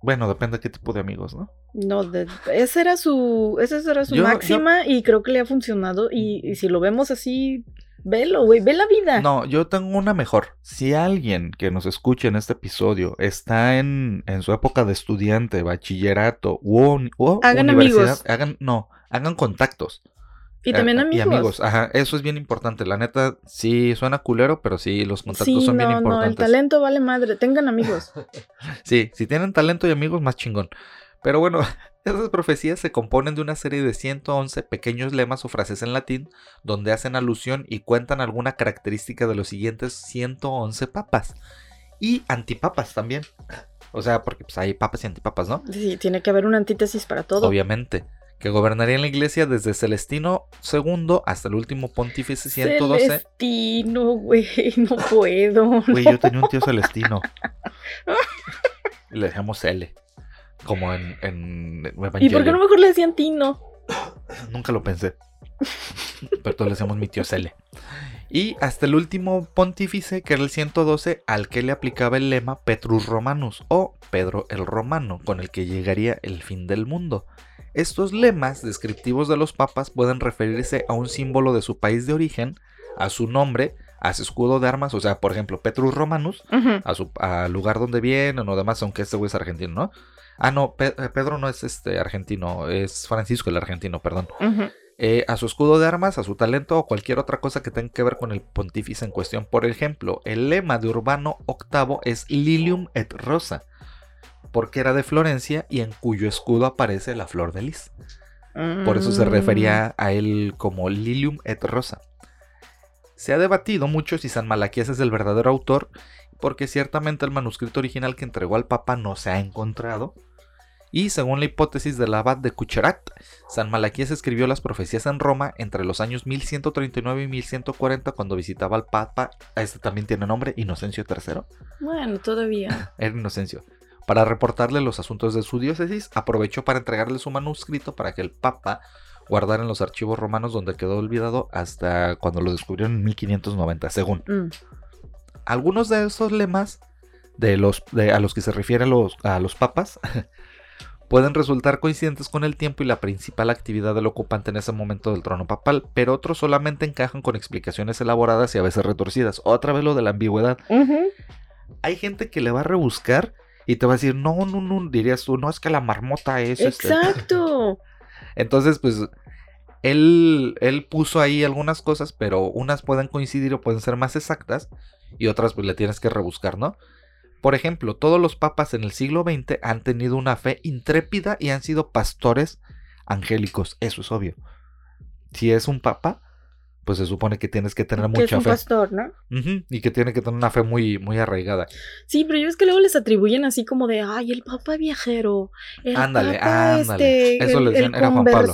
Bueno, depende de qué tipo de amigos, ¿no? No, de- esa era su, esa era su Yo- máxima y creo que le ha funcionado. Y, y si lo vemos así Velo, güey, ve la vida. No, yo tengo una mejor. Si alguien que nos escuche en este episodio está en, en su época de estudiante, bachillerato o, o Hagan universidad, amigos. hagan, no, hagan contactos. Y también Eh, amigos. Y amigos, ajá, eso es bien importante. La neta, sí suena culero, pero sí, los contactos Sí, son no, bien no, el importantes. talento vale madre. Tengan amigos. Sí, si tienen talento y amigos, más chingón. Pero bueno, esas profecías se componen de una serie de 111 pequeños lemas o frases en latín donde hacen alusión y cuentan alguna característica de los siguientes 111 papas. Y antipapas también. O sea, porque pues, hay papas y antipapas, ¿no? Sí, tiene que haber una antítesis para todo. Obviamente. Que gobernarían la iglesia desde Celestino II hasta el último pontífice 112. Celestino, güey, no puedo. Güey, yo tenía un tío Celestino. Y le decíamos Cele. Como en, en ¿Y por qué no mejor le decían Tino? Nunca lo pensé. Pero todos le decíamos mi tío Cele. Y hasta el último pontífice, que era el 112, al que le aplicaba el lema Petrus Romanus o Pedro el Romano, con el que llegaría el fin del mundo. Estos lemas descriptivos de los papas pueden referirse a un símbolo de su país de origen, a su nombre, a su escudo de armas, o sea, por ejemplo, Petrus Romanus, a su al lugar donde vienen o demás, aunque este güey es argentino, ¿no? Ah, no, Pe- eh, Pedro no es este argentino, es Francisco el argentino, perdón. Eh, a su escudo de armas, a su talento o cualquier otra cosa que tenga que ver con el pontífice en cuestión. Por ejemplo, el lema de Urbano VIII es Lilium et Rosa, porque era de Florencia y en cuyo escudo aparece la flor de lis. Por eso se Mm. refería a él como Lilium et Rosa. Se ha debatido mucho si San Malaquías es el verdadero autor, porque ciertamente el manuscrito original que entregó al Papa no se ha encontrado. Y según la hipótesis del abad de Cucherat, San Malaquías escribió las profecías en Roma entre los años 1139 y 1140 cuando visitaba al Papa. Este también tiene nombre, Inocencio III. Bueno, todavía. Era Inocencio. Para reportarle los asuntos de su diócesis, aprovechó para entregarle su manuscrito para que el Papa guardara en los archivos romanos donde quedó olvidado hasta cuando lo descubrieron en 1590, según. Mm. Algunos de esos lemas de los, de- a los que se refieren los, a los papas pueden resultar coincidentes con el tiempo y la principal actividad del ocupante en ese momento del trono papal, pero otros solamente encajan con explicaciones elaboradas y a veces retorcidas. Otra vez lo de la ambigüedad. Hay gente que le va a rebuscar y te va a decir, no, no, no, dirías tú, no, es que la marmota es... este". Exacto. Entonces, pues, él, él puso ahí algunas cosas, pero unas pueden coincidir o pueden ser más exactas y otras pues le tienes que rebuscar, ¿no? Por ejemplo, todos los papas en el siglo XX han tenido una fe intrépida y han sido pastores angélicos, eso es obvio. Si es un papa, pues se supone que tienes que tener que es mucha un fe. pastor, ¿no? Ujú, y que tiene que tener una fe muy, muy arraigada. Sí, pero yo es que luego les atribuyen así como de, ay, el papa viajero, el Ándale, papa ándale. este, Eso el, le decían, el era Juan Pablo.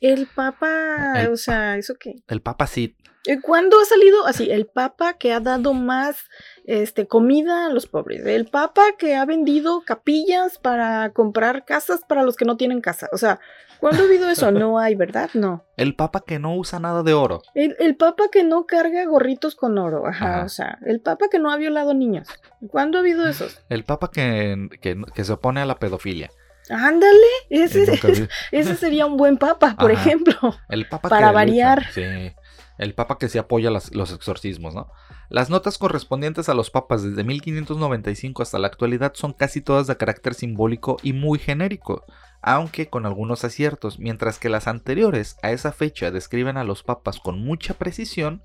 el papa, El- o sea, ¿eso qué? El papa sí. Eh, ¿Cuándo ha salido así? El papa que ha dado más este, comida a los pobres, el papa que ha vendido capillas para comprar casas para los que no tienen casa, o sea, ¿cuándo ha habido eso? No hay, ¿verdad? No. El papa que no usa nada de oro. El, el papa que no carga gorritos con oro, ajá, Ajá. o sea, el papa que no ha violado niños. ¿Cuándo ha habido esos? El papa que, que, que se opone a la pedofilia. Ándale, ese, ese sería un buen papa, por Ajá. ejemplo. El papa Para que lucha, variar. Sí. El papa que se apoya las- los exorcismos, ¿no? Las notas correspondientes a los papas desde 1595 hasta la actualidad son casi todas de carácter simbólico y muy genérico, aunque con algunos aciertos, mientras que las anteriores a esa fecha describen a los papas con mucha precisión.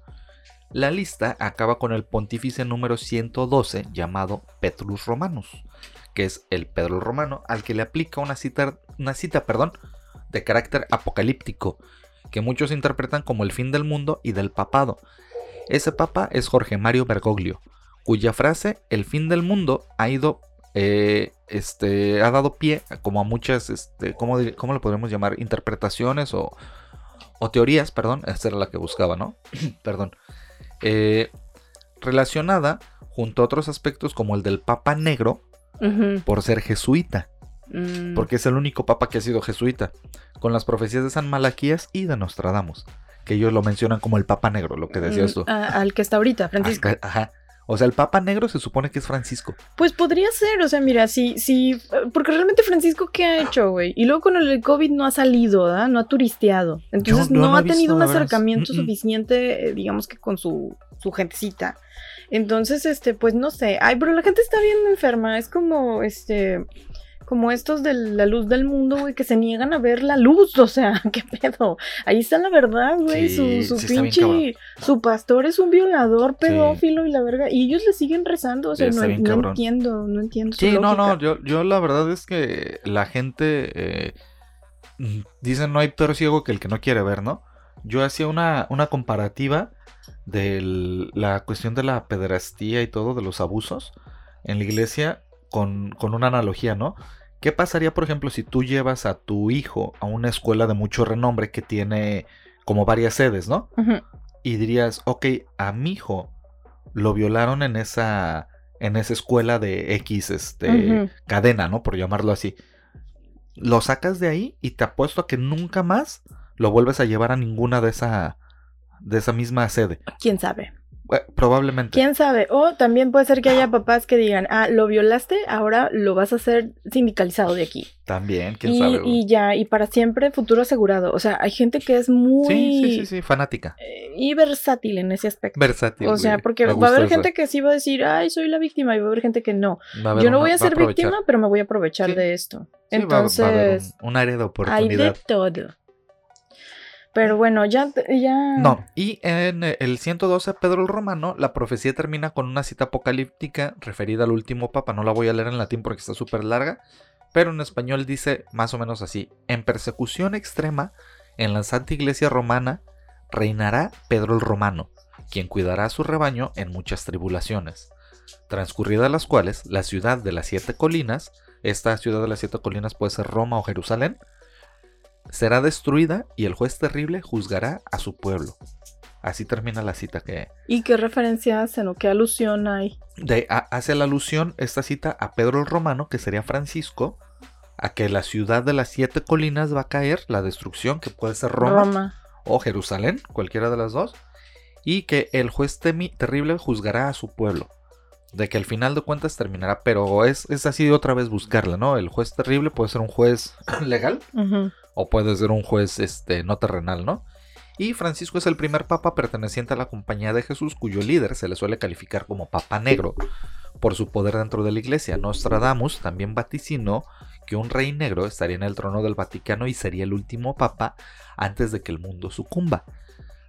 La lista acaba con el pontífice número 112 llamado Petrus Romanus, que es el Pedro Romano, al que le aplica una cita, una cita perdón, de carácter apocalíptico, que muchos interpretan como el fin del mundo y del papado. Ese papa es Jorge Mario Bergoglio, cuya frase el fin del mundo ha ido, eh, este, ha dado pie como a muchas, este, ¿cómo, cómo le podemos llamar? Interpretaciones o, o teorías, perdón, esta era la que buscaba, ¿no? perdón. Eh, relacionada junto a otros aspectos como el del Papa Negro por ser jesuita Mm. porque es el único papa que ha sido jesuita, con las profecías de San Malaquías y de Nostradamus, que ellos lo mencionan como el papa negro, lo que decías Mm, tú. a- al que está ahorita, Francisco. Ajá. O sea, el Papa Negro se supone que es Francisco. Pues podría ser, o sea, mira, sí, sí, porque realmente Francisco, ¿qué ha hecho, güey? Y luego con el COVID no ha salido, ¿verdad? No ha turisteado. Entonces no, no ha tenido un acercamiento Mm, mm. suficiente, eh, digamos que con su, su gentecita. Entonces, este, pues no sé. Ay, pero la gente está bien enferma. Es como, este, como estos de la luz del mundo, güey, que se niegan a ver la luz. O sea, qué pedo. Ahí está la verdad, güey. Sí, su su sí pinche, su pastor es un violador, pedófilo y la verga. Y ellos le siguen rezando. O sea, no, no entiendo, no entiendo. su Sí, no, no, yo, yo la verdad es que la gente eh, dicen no hay peor ciego que el que no quiere ver, ¿no? Yo hacía una, una comparativa de la cuestión de la pederastía y todo, de los abusos en la iglesia con, con una analogía, ¿no? ¿Qué pasaría, por ejemplo, si tú llevas a tu hijo a una escuela de mucho renombre que tiene como varias sedes, ¿no? Ujú. y dirías, ok, a mi hijo lo violaron en esa, en esa escuela de X este, cadena, ¿no? Por llamarlo así. Lo sacas de ahí y te apuesto a que nunca más lo vuelves a llevar a ninguna de esa, de esa misma sede. ¿Quién sabe? Eh, probablemente. ¿Quién sabe? O también puede ser que haya papás que digan, ah, lo violaste, ahora lo vas a hacer sindicalizado de aquí. También, quién Y, sabe. y ya, y para siempre futuro asegurado. O sea, hay gente que es muy Sí, sí, sí, sí, fanática. eh, y versátil en ese aspecto. Versátil. O sea, güey. porque va a haber gente que sí va a decir, ay, soy la víctima, y va a haber gente que no. Yo no una- voy a ser víctima, pero me voy a aprovechar Sí. de esto. Sí, va- va a haber Entonces, un, un área de hay oportunidad. de todo. Pero bueno, ya. No, y en el 112 Pedro el Romano, la profecía termina con una cita apocalíptica referida al último papa. No la voy a leer en latín porque está súper larga, pero en español dice más o menos así: En persecución extrema, en la Santa Iglesia Romana, reinará Pedro el Romano, quien cuidará a su rebaño en muchas tribulaciones, transcurridas las cuales la ciudad de las siete colinas, esta ciudad de las siete colinas puede ser Roma o Jerusalén, será destruida y el juez terrible juzgará a su pueblo. Así termina la cita que ¿Y qué referencia hacen o qué alusión hay? de, a- hace la alusión esta cita a Pedro el Romano, que sería Francisco, a que la ciudad de las siete colinas va a caer, la destrucción, que puede ser Roma, Roma. o Jerusalén, cualquiera de las dos, y que el juez terrible juzgará a su pueblo. De que al final de cuentas terminará, pero es, es así de otra vez buscarla, ¿no? El juez terrible puede ser un juez legal, o puede ser un juez este, no terrenal, ¿no? Y Francisco es el primer papa perteneciente a la Compañía de Jesús, cuyo líder se le suele calificar como Papa Negro por su poder dentro de la iglesia. Nostradamus también vaticinó que un rey negro estaría en el trono del Vaticano y sería el último papa antes de que el mundo sucumba.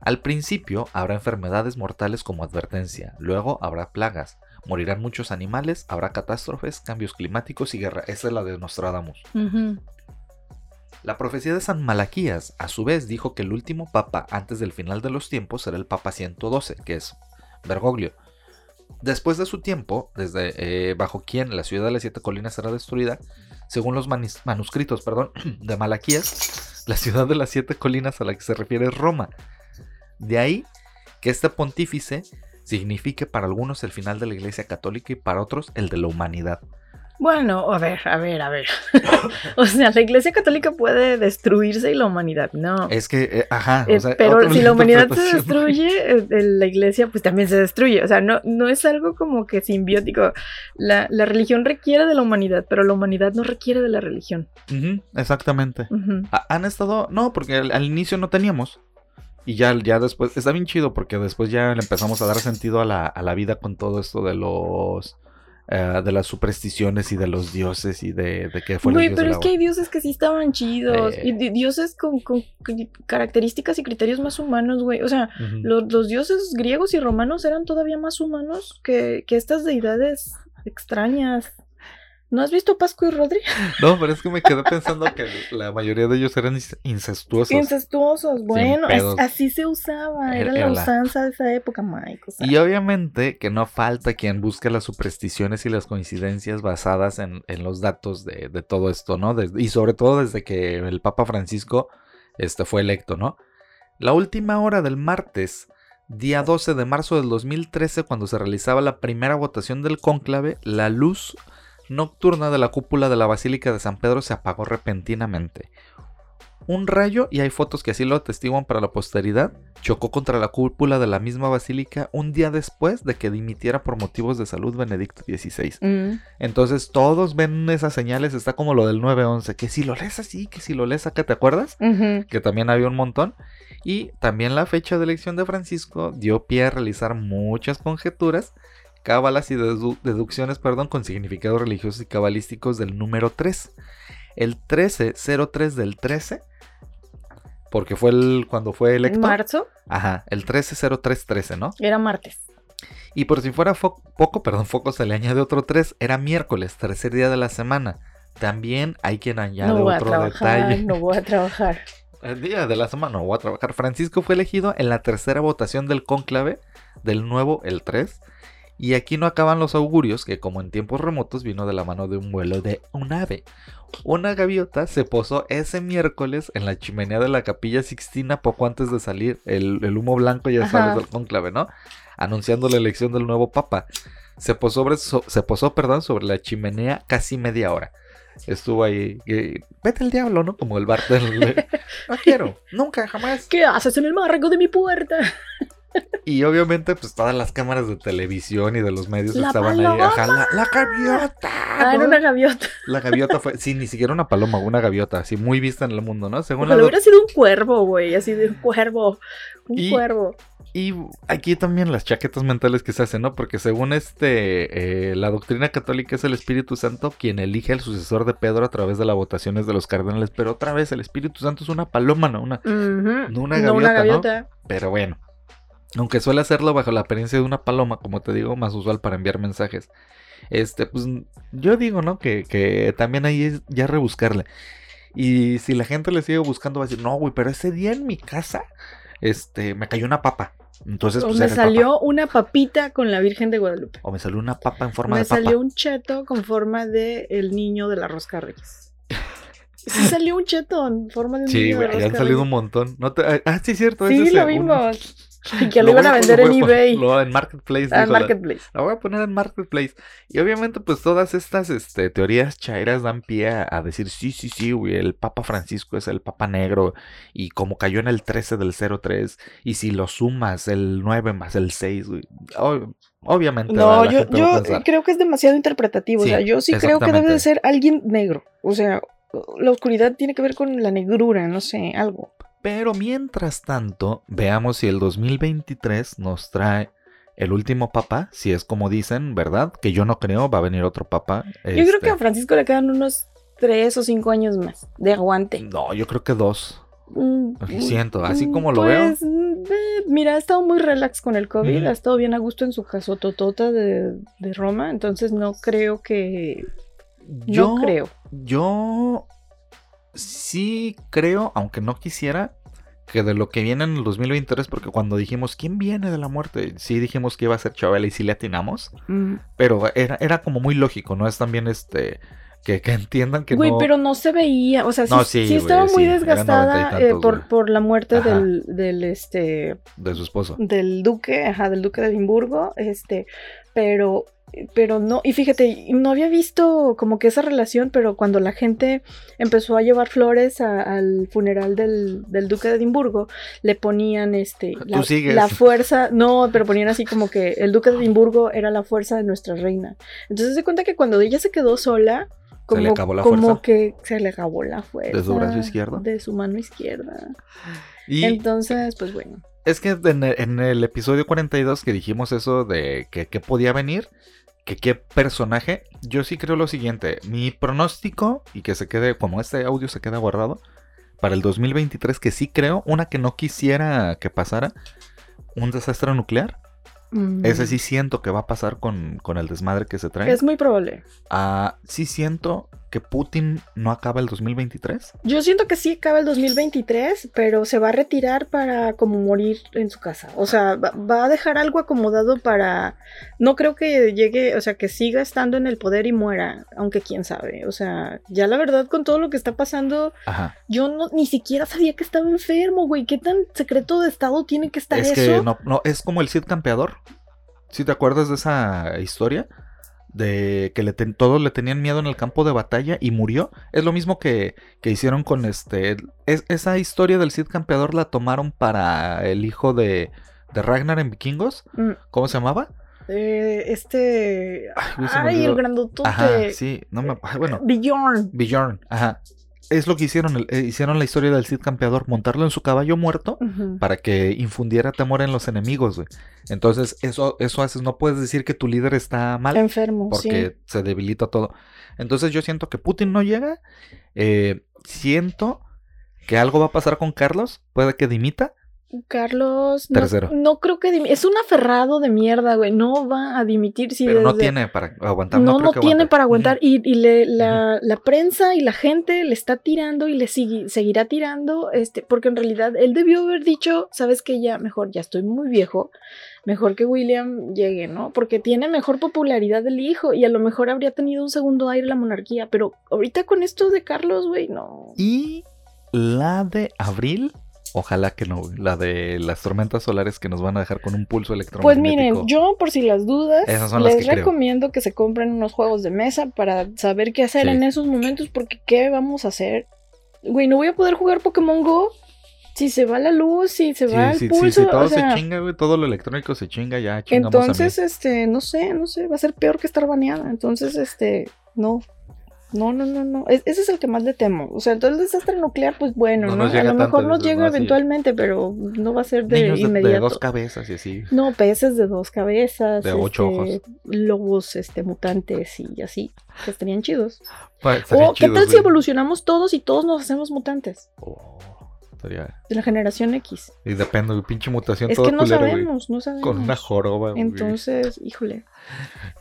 Al principio habrá enfermedades mortales como advertencia, luego habrá plagas, morirán muchos animales, habrá catástrofes, cambios climáticos y guerra. Esa es la de Nostradamus. Ujú. La profecía de San Malaquías, a su vez, dijo que el último papa antes del final de los tiempos será el papa 112, que es Bergoglio. Después de su tiempo, desde eh, bajo quien la ciudad de las siete colinas será destruida, según los manuscritos perdón, de Malaquías, la ciudad de las siete colinas a la que se refiere es Roma. De ahí que este pontífice signifique para algunos el final de la Iglesia Católica y para otros el de la humanidad. Bueno, a ver, a ver, a ver. o sea, la Iglesia Católica puede destruirse y la humanidad no. Es que, eh, ajá, o Eh, sea, pero si la humanidad se destruye, eh, la iglesia pues también se destruye. O sea, no, no es algo como que simbiótico. La, la religión requiere de la humanidad, pero la humanidad no requiere de la religión. Exactamente. Han estado. No, porque al, al inicio no teníamos. Y ya, ya después. Está bien chido porque después ya le empezamos a dar sentido a la, a la vida con todo esto de los. eh, de las supersticiones y de los dioses y de, de que fue el Güey, pero es que hay dioses que sí estaban chidos. Eh. Y di- dioses con, con características y criterios más humanos, güey. O sea, los, los dioses griegos y romanos eran todavía más humanos que, que estas deidades extrañas. ¿No has visto Pascu y Rodri? No, pero es que me quedé pensando que la mayoría de ellos eran inc- incestuosos. Incestuosos, bueno, es- así se usaba, Era- la era la- usanza de esa época, Mike. o sea. Y obviamente que no falta quien busque las supersticiones y las coincidencias basadas en, en los datos de, de todo esto, ¿no? Desde- y sobre todo desde que el Papa Francisco este, fue electo, ¿no? La última hora del martes, día 12 de marzo del 2013, cuando se realizaba la primera votación del cónclave, la luz nocturna de la cúpula de la Basílica de San Pedro se apagó repentinamente. un rayo, y hay fotos que así lo atestiguan para la posteridad, chocó contra la cúpula de la misma basílica un día después de que dimitiera por motivos de salud Benedicto XVI. Mm. Entonces todos ven esas señales, está como lo del 911, que si lo lees así, que si lo lees acá, ¿te acuerdas? Que también había un montón. Y también la fecha de elección de Francisco dio pie a realizar muchas conjeturas, cábalas y dedu- deducciones, perdón, con significados religiosos y cabalísticos del número 3. El 1303 del 13, porque fue el cuando fue En electo. marzo Ajá, el 130313, ¿no? era martes. Y por si fuera poco, perdón, foco se le añade otro 3, era miércoles, tercer día de la semana. También hay quien añade no voy a otro trabajar, detalle. no voy a trabajar. El día de la semana no voy a trabajar. Francisco fue elegido en la tercera votación del cónclave del nuevo, el 3. Y aquí no acaban los augurios, que como en tiempos remotos vino de la mano de un vuelo de un ave. Una gaviota se posó ese miércoles en la chimenea de la capilla Sixtina poco antes de salir el, el humo blanco, ya Ajá. sabes, del cónclave, ¿no? Anunciando la elección del nuevo papa. Se posó, sobre, so- se posó perdón, sobre la chimenea casi media hora. Estuvo ahí, eh, vete al diablo, ¿no? Como el bartender. no quiero, nunca, jamás. ¿Qué haces en el marco de mi puerta? Y obviamente, pues todas las cámaras de televisión y de los medios ¡La estaban ahí. Ajá, la, la gaviota. Ah, era una gaviota. La gaviota fue, sí, ni siquiera una paloma, una gaviota, así muy vista en el mundo, ¿no? Según Ojalá la hubiera sido un cuervo, güey, así de un cuervo. Un Y- cuervo. Y aquí también las chaquetas mentales que se hacen, ¿no? Porque según este, eh, la doctrina católica es el Espíritu Santo quien elige al sucesor de Pedro a través de las votaciones de los cardenales. Pero otra vez, el Espíritu Santo es una paloma, ¿no? Una. No una No gaviota, una ¿no? gaviota. Pero bueno, aunque suele hacerlo bajo la apariencia de una paloma, como te digo, más usual para enviar mensajes. Este, pues yo digo, ¿no? Que, que también ahí es ya rebuscarle. Y si la gente le sigue buscando, va a decir, no, güey, pero ese día en mi casa, este, me cayó una papa. Entonces, O pues me papa. salió una papita con la Virgen de Guadalupe. O me salió una papa en forma Me de papa. salió un cheto con forma de el niño de la rosca reyes. Sí salió un cheto en forma de un Sí, niño de güey, la ya han rosca salido un montón. No te- Ah, sí, cierto. Sí, lo vimos. que lo iban a vender en lo eBay. lo- en Marketplace. Ah, la- Marketplace. La voy a poner en Marketplace. Y obviamente, pues todas estas este, teorías chairas dan pie a, a decir: sí, sí, sí, güey, el Papa Francisco es el Papa Negro. Y como cayó en el 13 del 03, y si lo sumas el 9 más el 6, güey. ob- obviamente. No, la yo, yo creo que es demasiado interpretativo. Sí, o sea, yo sí creo que debe de ser alguien negro. O sea, la oscuridad tiene que ver con la negrura, no sé, algo. Pero mientras tanto, veamos si el 2023 nos trae el último Papa. Si es como dicen, ¿verdad? Que yo no creo, va a venir otro Papa. Yo creo este, que a Francisco le quedan unos tres o cinco años más de aguante. No, yo creo que dos. Mm, Siento, así mm, como lo veo. pues, mm, eh, Mira, ha estado muy relax con el COVID, ha estado bien a gusto en su casototota de, de Roma, entonces no creo que... Yo no creo. Yo sí creo, aunque no quisiera, que de lo que viene en el 2023, porque cuando dijimos quién viene de la muerte, sí dijimos que iba a ser Chabela y sí le atinamos, Mm. pero era, era como muy lógico, ¿no? Es también este. Que, que entiendan que Güey, no. pero no se veía, o sea, sí, No, sí, estaba muy sí, desgastada eh, por, por la muerte del, del, este, De su esposo. del duque, ajá, del duque de Edimburgo, este, pero, pero no, y fíjate, no había visto como que esa relación, pero cuando la gente empezó a llevar flores a- al funeral del, del duque de Edimburgo, le ponían, este, la, fuerza, no, pero ponían así como que el duque de Edimburgo era la fuerza de nuestra reina. Entonces se cuenta que cuando ella se quedó sola, como, le acabó la como fuerza. que se le acabó la fuerza. ¿De su brazo izquierdo? De su mano izquierda. Y Entonces, pues bueno. es que en el, en el episodio 42 que dijimos eso de que, que podía venir, que qué personaje, yo sí creo lo siguiente. Mi pronóstico, y que se quede, como este audio se queda guardado, para el 2023, que sí creo, una que no quisiera que pasara, un desastre nuclear. mm, Ese sí siento que va a pasar con, con el desmadre que se trae. Es muy probable. Ah, sí siento que Putin no acaba el 2023. Yo siento que sí acaba el 2023, pero se va a retirar para como morir en su casa. O sea, va, a dejar algo acomodado para... No creo que llegue, o sea, que siga estando en el poder y muera, aunque quién sabe. O sea, ya la verdad con todo lo que está pasando, Ajá. yo no ni siquiera sabía que estaba enfermo, güey. ¿Qué tan secreto de estado tiene que estar Es eso? que no, no, es como el Cid Campeador. Si te acuerdas de esa historia, de que le ten- todos le tenían miedo en el campo de batalla y murió. Es lo mismo que, que hicieron con este. es- esa historia del Cid campeador la tomaron para el hijo de, de Ragnar en Vikingos. Mm, ¿Cómo se llamaba? eh, este. Ay, el grandotote. Ajá, sí, no me. bueno, Bjorn. Bjorn, ajá. Es lo que hicieron, el- eh, hicieron la historia del Cid campeador, montarlo en su caballo muerto para que infundiera temor en los enemigos, güey. Entonces, eso, eso haces, no puedes decir que tu líder está mal Enfermo, porque sí. se debilita todo. Entonces, yo siento que Putin no llega. eh, siento que algo va a pasar con Carlos. Puede que dimita. Carlos. No, Tercero. no creo que. Es un aferrado de mierda, güey. No va a dimitir si pero no tiene para aguantar. No, No, no, tiene para aguantar. Y, y le, la, la prensa y la gente le está tirando y le sigue, seguirá tirando. Este, porque en realidad él debió haber dicho, sabes que ya, mejor, ya estoy muy viejo. Mejor que William llegue, ¿no? Porque tiene mejor popularidad el hijo. Y a lo mejor habría tenido un segundo aire la monarquía. Pero ahorita con esto de Carlos, güey, no. Y la de abril. Ojalá que no, la de las tormentas solares que nos van a dejar con un pulso electromagnético. Pues miren, yo por si las dudas, las les que creo. recomiendo que se compren unos juegos de mesa para saber qué hacer Sí. en esos momentos, porque ¿qué vamos a hacer? Güey, no voy a poder jugar Pokémon Go si se va la luz, si se Sí, va el sí, pulso. sí, todo o sea, se chinga, güey, todo lo electrónico se chinga, ya a entonces, este, no sé, no sé, va a ser peor que estar baneada. Entonces, este, no. No, no, no, no. Es- ese es el que más le temo. O sea, el desastre nuclear, pues bueno, No A lo mejor nos llega eventualmente, pero no va a ser de Niños de, de inmediato. dos cabezas y así. No, peces de dos cabezas. De ocho este, ojos. Lobos este, mutantes y así. Que estarían chidos. Estaría O, ¿qué tal si evolucionamos todos y todos nos hacemos mutantes? Oh, estaría- De la generación X. Y depende, güey, pinche mutación Es toda que no güey, sabemos, no sabemos. Con una joroba, güey. Entonces, híjole.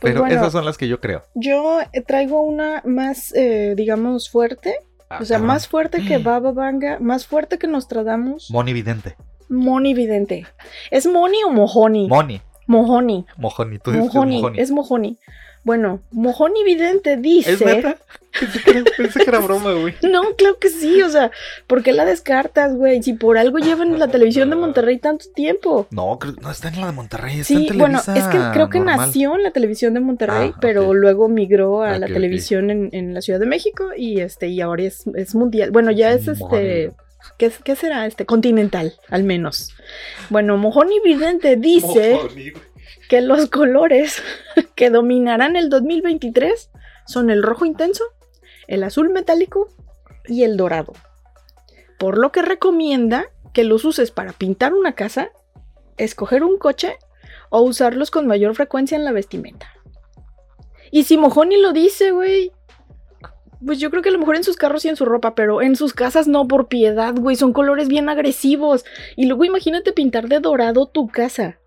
Pues Pero bueno, esas son las que yo creo. yo eh, traigo una más, eh, digamos, fuerte. Ah, o sea, más fuerte que Baba Vanga, más fuerte que Nostradamus. Moni vidente. Moni Vidente. ¿Es Moni o Mojoni? Moni. Mojoni. Mojoni. Tú dices. Mojoni. Es Mojoni. Bueno, Mojoni Vidente dice. ¿Es neta? Pensé que, era, pensé que era broma, güey. No, claro que sí, o sea, ¿por qué la descartas, güey? Si por algo llevan en la televisión de Monterrey tanto tiempo. No, creo- no está en la de Monterrey, está en Sí, Televisa bueno, es que creo que normal. nació en la televisión de Monterrey, Ah, pero luego migró a la televisión en, en la Ciudad de México y este y ahora es, es mundial. Bueno, ya es este. ¿qué, será este? Continental, al menos. Bueno, Mojoni Vidente dice. Que los colores que dominarán el 2023 son el rojo intenso, el azul metálico y el dorado. Por lo que recomienda que los uses para pintar una casa, escoger un coche o usarlos con mayor frecuencia en la vestimenta. Y si Mojoni lo dice, güey. Pues yo creo que a lo mejor en sus carros y en su ropa, pero en sus casas no, por piedad, güey. Son colores bien agresivos. Y luego imagínate pintar de dorado tu casa.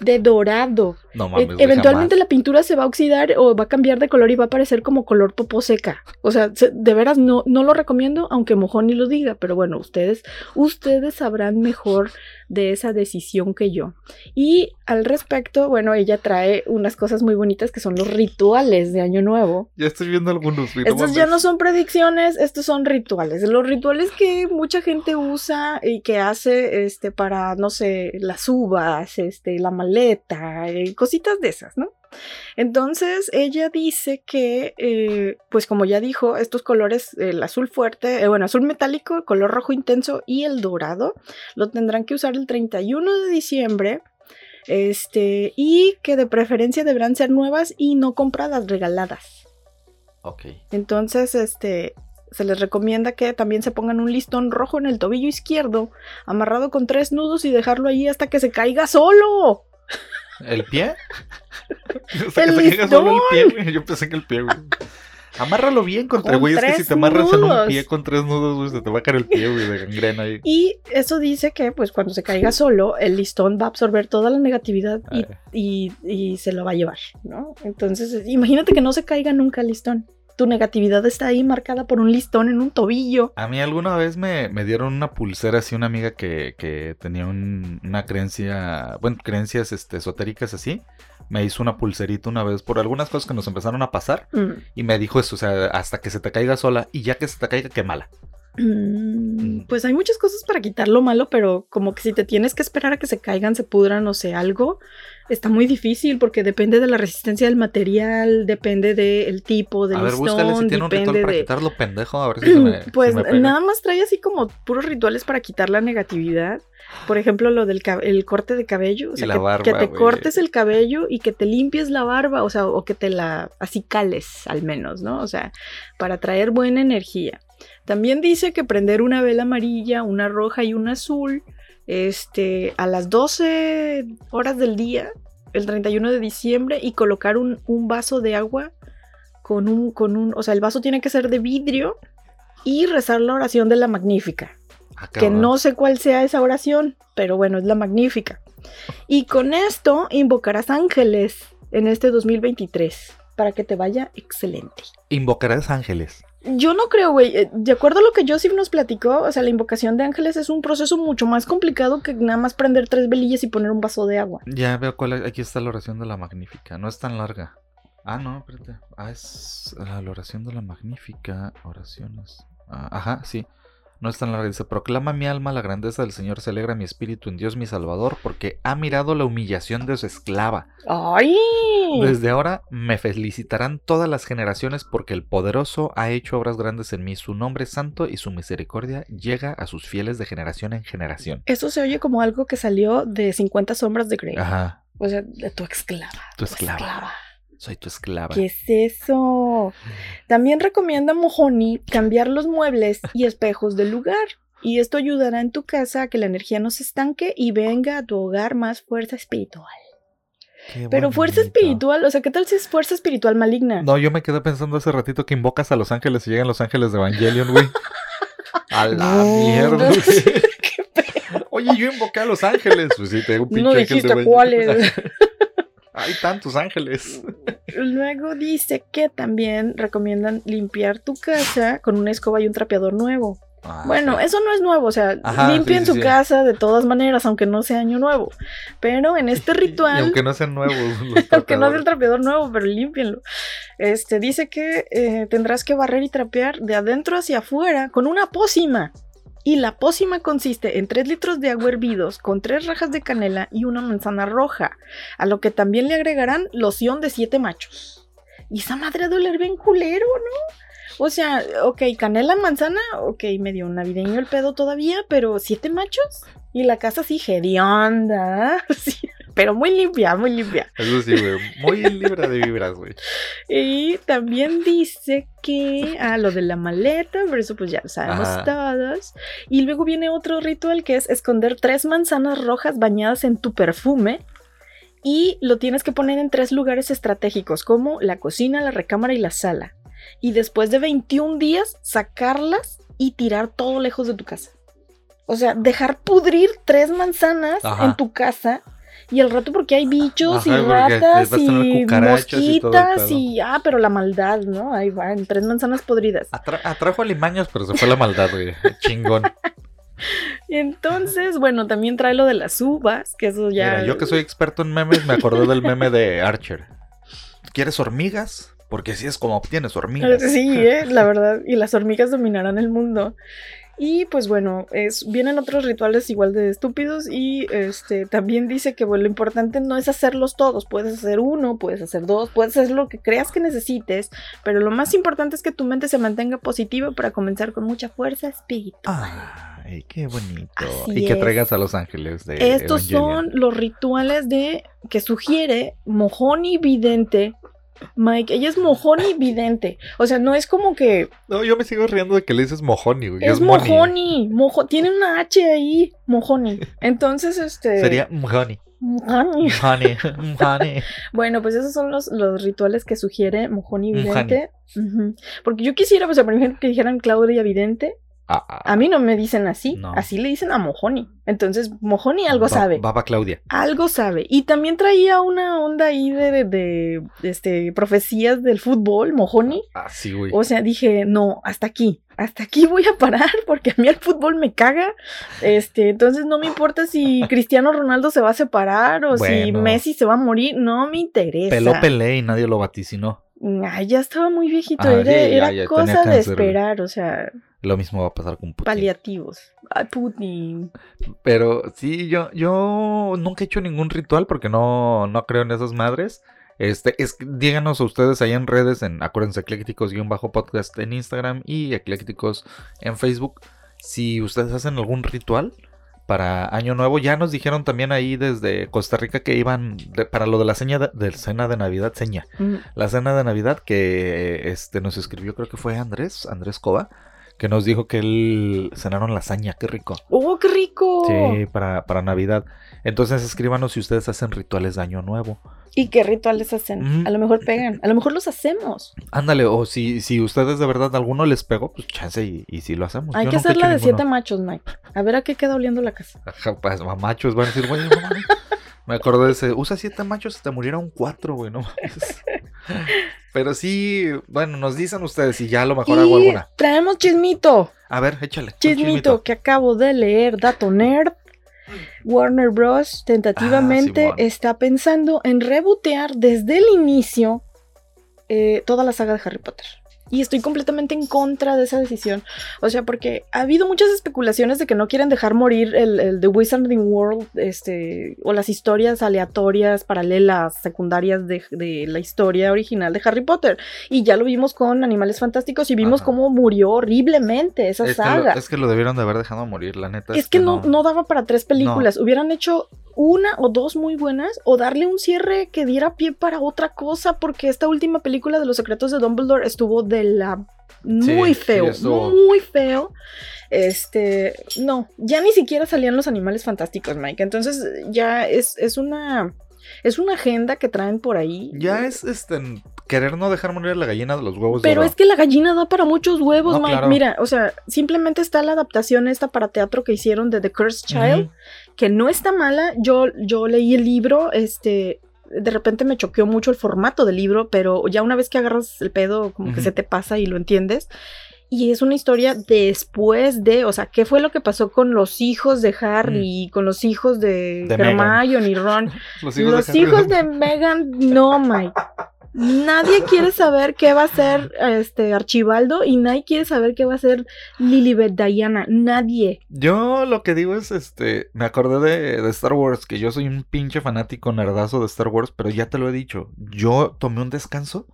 De dorado. No E- mames, eventualmente jamás. la pintura se va a oxidar o va a cambiar de color y va a parecer como color popo seca. O sea, se- de veras no, no lo recomiendo, aunque Mojoni lo diga, pero bueno, ustedes, ustedes sabrán mejor de esa decisión que yo. Y al respecto, bueno, ella trae unas cosas muy bonitas que son los rituales de Año Nuevo. Ya estoy viendo algunos, Estos ya no son predicciones, estos son rituales. Los rituales que mucha gente usa y que hace este para, no sé, las uvas, este, la maleta, eh, cositas de esas, ¿no? Entonces ella dice que, eh, pues como ya dijo, estos colores, el azul fuerte, eh, bueno, azul metálico, el color rojo intenso y el dorado, lo tendrán que usar el 31 de diciembre. Este, y que de preferencia deberán ser nuevas y no compradas, regaladas. Ok. Entonces, este, se les recomienda que también se pongan un listón rojo en el tobillo izquierdo, amarrado con tres nudos y dejarlo ahí hasta que se caiga solo. ¿El pie? o sea, ¡El que se caiga solo el pie, güey. Yo pensé que el pie, güey. Amárralo bien contra, Con güey. Es que si te amarras en un pie con tres nudos, güey, se te va a caer el pie, güey, de gangrena ahí. Y eso dice que, pues, cuando se caiga solo, el listón va a absorber toda la negatividad y, Ay. y- y se lo va a llevar, ¿no? Entonces, imagínate que no se caiga nunca el listón. Tu negatividad está ahí marcada por un listón en un tobillo. A mí alguna vez me, me dieron una pulsera así, una amiga que, que tenía un- una creencia, bueno, creencias este, esotéricas así. Me hizo una pulserita una vez por algunas cosas que nos empezaron a pasar. Mm. Y me dijo eso, o sea, hasta que se te caiga sola y ya que se te caiga, quémala. Mm, Pues hay muchas cosas para quitar lo malo, pero como que si te tienes que esperar a que se caigan, se pudran o sea algo, está muy difícil porque depende de la resistencia del material, depende del tipo, del A ver, búscale si listón, tiene un ritual para de... quitarlo pendejo, a ver si se me, si Pues me pega. nada más trae así como puros rituales para quitar la negatividad. Por ejemplo, lo del el corte de cabello. O sea, que, barba, que te cortes el cabello y que te limpies la barba. O sea, o que te la así cales al menos, ¿no? O sea, para traer buena energía. También dice que prender una vela amarilla, una roja y una azul, este, a las 12 horas del día, el 31 de diciembre, y colocar un, un vaso de agua con un, con un, o sea, el vaso tiene que ser de vidrio y rezar la oración de la magnífica, Ah, que no sé cuál sea esa oración, pero bueno, es la magnífica. Y con esto invocarás ángeles en este 2023 para que te vaya excelente. Invocarás ángeles. Yo no creo, güey. eh, De acuerdo a lo que Joseph nos platicó, o sea, la invocación de ángeles es un proceso mucho más complicado que nada más prender tres velillas y poner un vaso de agua. Ya veo cuál. Aquí está la oración de la Magnífica. No es tan larga. Ah, no, espérate. Ah, es la oración de la Magnífica. Oraciones. Ah, ajá, sí. No es tan larga. Dice: Proclama mi alma la grandeza del Señor. Se alegra mi espíritu en Dios mi Salvador. Porque ha mirado la humillación de su esclava. ¡Ay! Desde ahora me felicitarán todas las generaciones. Porque el poderoso ha hecho obras grandes en mí. Su nombre es santo y su misericordia llega a sus fieles de generación en generación. Eso se oye como algo que salió de 50 sombras de Grey. Ajá. O sea, de tu esclava. Tu esclava. Soy tu esclava. ¿Qué es eso? También recomienda Mojoni cambiar los muebles y espejos del lugar. Y esto ayudará en tu casa a que la energía no se estanque y venga a tu hogar más fuerza espiritual. Qué Pero fuerza espiritual, o sea, ¿qué tal si es fuerza espiritual maligna? No, yo me quedé pensando hace ratito que invocas a los ángeles y llegan los ángeles de Evangelion, güey. A la No, mierda, no sé. Oye, yo invoqué a los ángeles. Pues sí, tengo un pinche No dijiste cuáles. Hay tantos ángeles. Luego dice que también recomiendan limpiar tu casa con una escoba y un trapeador nuevo. Ah, Bueno, sí. eso no es nuevo, o sea, Ajá, limpien sí, sí, su casa de todas maneras, aunque no sea año nuevo. Pero en este Y ritual, aunque no sean nuevos. los aunque no sea el trapeador nuevo, pero límpienlo. Este dice que eh, tendrás que barrer y trapear de adentro hacia afuera con una pócima. Y la pócima consiste en 3 litros de agua hervidos con 3 rajas de canela y una manzana roja, a lo que también le agregarán loción de 7 machos. Y esa madre de oler bien culero, ¿no? O sea, ok, canela, manzana, ok, medio navideño el pedo todavía, pero ¿siete machos? Y la casa así hedionda, sí, pero muy limpia, muy limpia. Eso sí, güey. Muy libre de vibras, güey. Y también dice que, ah, lo de la maleta, pero eso pues ya lo sabemos Ajá. todos. Y luego viene otro ritual que es esconder tres manzanas rojas bañadas en tu perfume. Y lo tienes que poner en tres lugares estratégicos, como la cocina, la recámara y la sala. Y después de 21 días, sacarlas y tirar todo lejos de tu casa. O sea, dejar pudrir tres manzanas Ajá. en tu casa. Y al rato porque hay bichos Ajá, y ratas y mosquitas y... Ah, pero la maldad, ¿no? Ahí van, tres manzanas podridas. Atra- atrajo alimaños, pero se fue la maldad, güey. Chingón. Entonces, bueno, también trae lo de las uvas, que eso ya... Mira, yo que soy experto en memes, me acordé del meme de Archer. ¿Quieres hormigas? Porque así es como obtienes hormigas. Sí, ¿eh? la verdad. Y las hormigas dominarán el mundo. Y pues bueno, es, vienen otros rituales igual de estúpidos y este también dice que bueno, lo importante no es hacerlos todos, puedes hacer uno, puedes hacer dos, puedes hacer lo que creas que necesites, pero lo más importante es que tu mente se mantenga positiva para comenzar con mucha fuerza espiritual. Ay, qué bonito. Así y que traigas a los ángeles de Estos Evangelion. son los rituales de que sugiere Mojoni Vidente. Mike, ella es Mojoni Vidente. O sea, no es como que No, yo me sigo riendo de que le dices mojoni, güey. es Moni. Mojoni. Mojo, tiene una H ahí, Mojoni. Entonces, este. Sería mojoni. Mojoni. Mojoni. Mojoni. Bueno, pues esos son los, los rituales que sugiere Mojoni Mojoni. Vidente. Porque yo quisiera, pues, por ejemplo, que dijeran Claudia Vidente. Ah, ah, A mí no me dicen así. No. Así le dicen a Mojoni. Entonces, Mojoni algo ba- sabe. Baba Claudia. Algo sabe. Y también traía una onda ahí de, de- de, este, profecías del fútbol, Mojoni. Ah, sí, güey. O sea, dije, no, hasta aquí. Hasta aquí voy a parar porque a mí el fútbol me caga. Este, entonces no me importa si Cristiano Ronaldo se va a separar o si. Messi se va a morir. No me interesa. Peló Pelé y nadie lo vaticinó. Ay, ya estaba muy viejito. Ah, era ya, era ya cosa de esperar. O sea, Lo mismo va a pasar con Putin. Paliativos. Ay, Putin. Pero sí, yo, yo nunca he hecho ningún ritual porque no, no creo en esas madres. Este, es, díganos a ustedes ahí en redes, en acuérdense, eclécticos-podcast en Instagram y eclécticos en Facebook. Si ustedes hacen algún ritual para Año Nuevo, ya nos dijeron también ahí desde Costa Rica que iban de- para lo de la seña de, de cena de Navidad, seña. Mm, La cena de Navidad que este nos escribió, creo que fue Andrés, Andrés Cova, que nos dijo que él cenaron lasaña, qué rico. ¡Oh, qué rico! Sí, para, para Navidad. Entonces escríbanos si ustedes hacen rituales de Año Nuevo. ¿Y qué rituales hacen? Mm. A lo mejor pegan. A lo mejor los hacemos. Ándale, o si, si ustedes de verdad alguno les pegó, pues chance y, y si lo hacemos. Hay Yo que nunca he hacer la hecho de siete machos, Mike. A ver a qué queda oliendo la casa. Pues, machos van a decir, güey. Me acordé de ese, usa siete machos te murieron cuatro, güey, no mames. Pero sí, bueno, nos dicen ustedes y ya a lo mejor hago Y alguna. traemos chismito. A ver, échale. Chismito que acabo de leer, Dato Nerd. Warner Bros. tentativamente Ah, está pensando en rebotear desde el inicio eh, toda la saga de Harry Potter. Y estoy completamente en contra de esa decisión. O sea, porque ha habido muchas especulaciones de que no quieren dejar morir el, el The Wizarding World, este, o las historias aleatorias, paralelas, secundarias de, de la historia original de Harry Potter. Y ya lo vimos con Animales Fantásticos y vimos Ajá. cómo murió horriblemente esa Es que, lo, saga. es que lo debieron de haber dejado morir, la neta. Es que no, no daba para tres películas. Hubieran hecho una o dos muy buenas o darle un cierre que diera pie para otra cosa porque esta última película de los secretos de Dumbledore estuvo de la muy Sí, feo, muy feo. Este, no, ya ni siquiera salían los animales fantásticos, Mike. Entonces ya es, es una es una agenda que traen por ahí. Ya es este querer no dejar morir a la gallina de los huevos de Pero es que la gallina da para muchos huevos, No, Mike. claro. Mira, o sea, simplemente está la adaptación esta para teatro que hicieron de The Cursed Child. Que no está mala. Yo, yo leí el libro, este, de repente me choqueó mucho el formato del libro, pero ya una vez que agarras el pedo, como que se te pasa y lo entiendes. Y es una historia después de, o sea, ¿qué fue lo que pasó con los hijos de Harry, con los hijos de, De Hermione y Ron? Los Los Harry hijos de Meghan, no, Mike. Nadie quiere saber qué va a hacer este Archibaldo y nadie quiere saber qué va a hacer Lilibet Diana. Nadie. Yo lo que digo es, este, me acordé de, de Star Wars, que yo soy un pinche fanático nerdazo de Star Wars, pero ya te lo he dicho, yo tomé un descanso,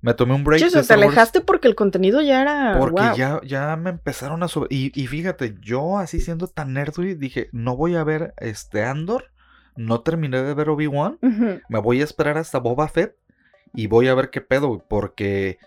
me tomé un break Sí, o de sea, te Wars alejaste porque el contenido ya era. porque wow. ya, ya me empezaron a sobre... Y, y fíjate, yo así siendo tan nerd, dije, no voy a ver este Andor, no terminé de ver Obi-Wan, me voy a esperar hasta Boba Fett y voy a ver qué pedo, porque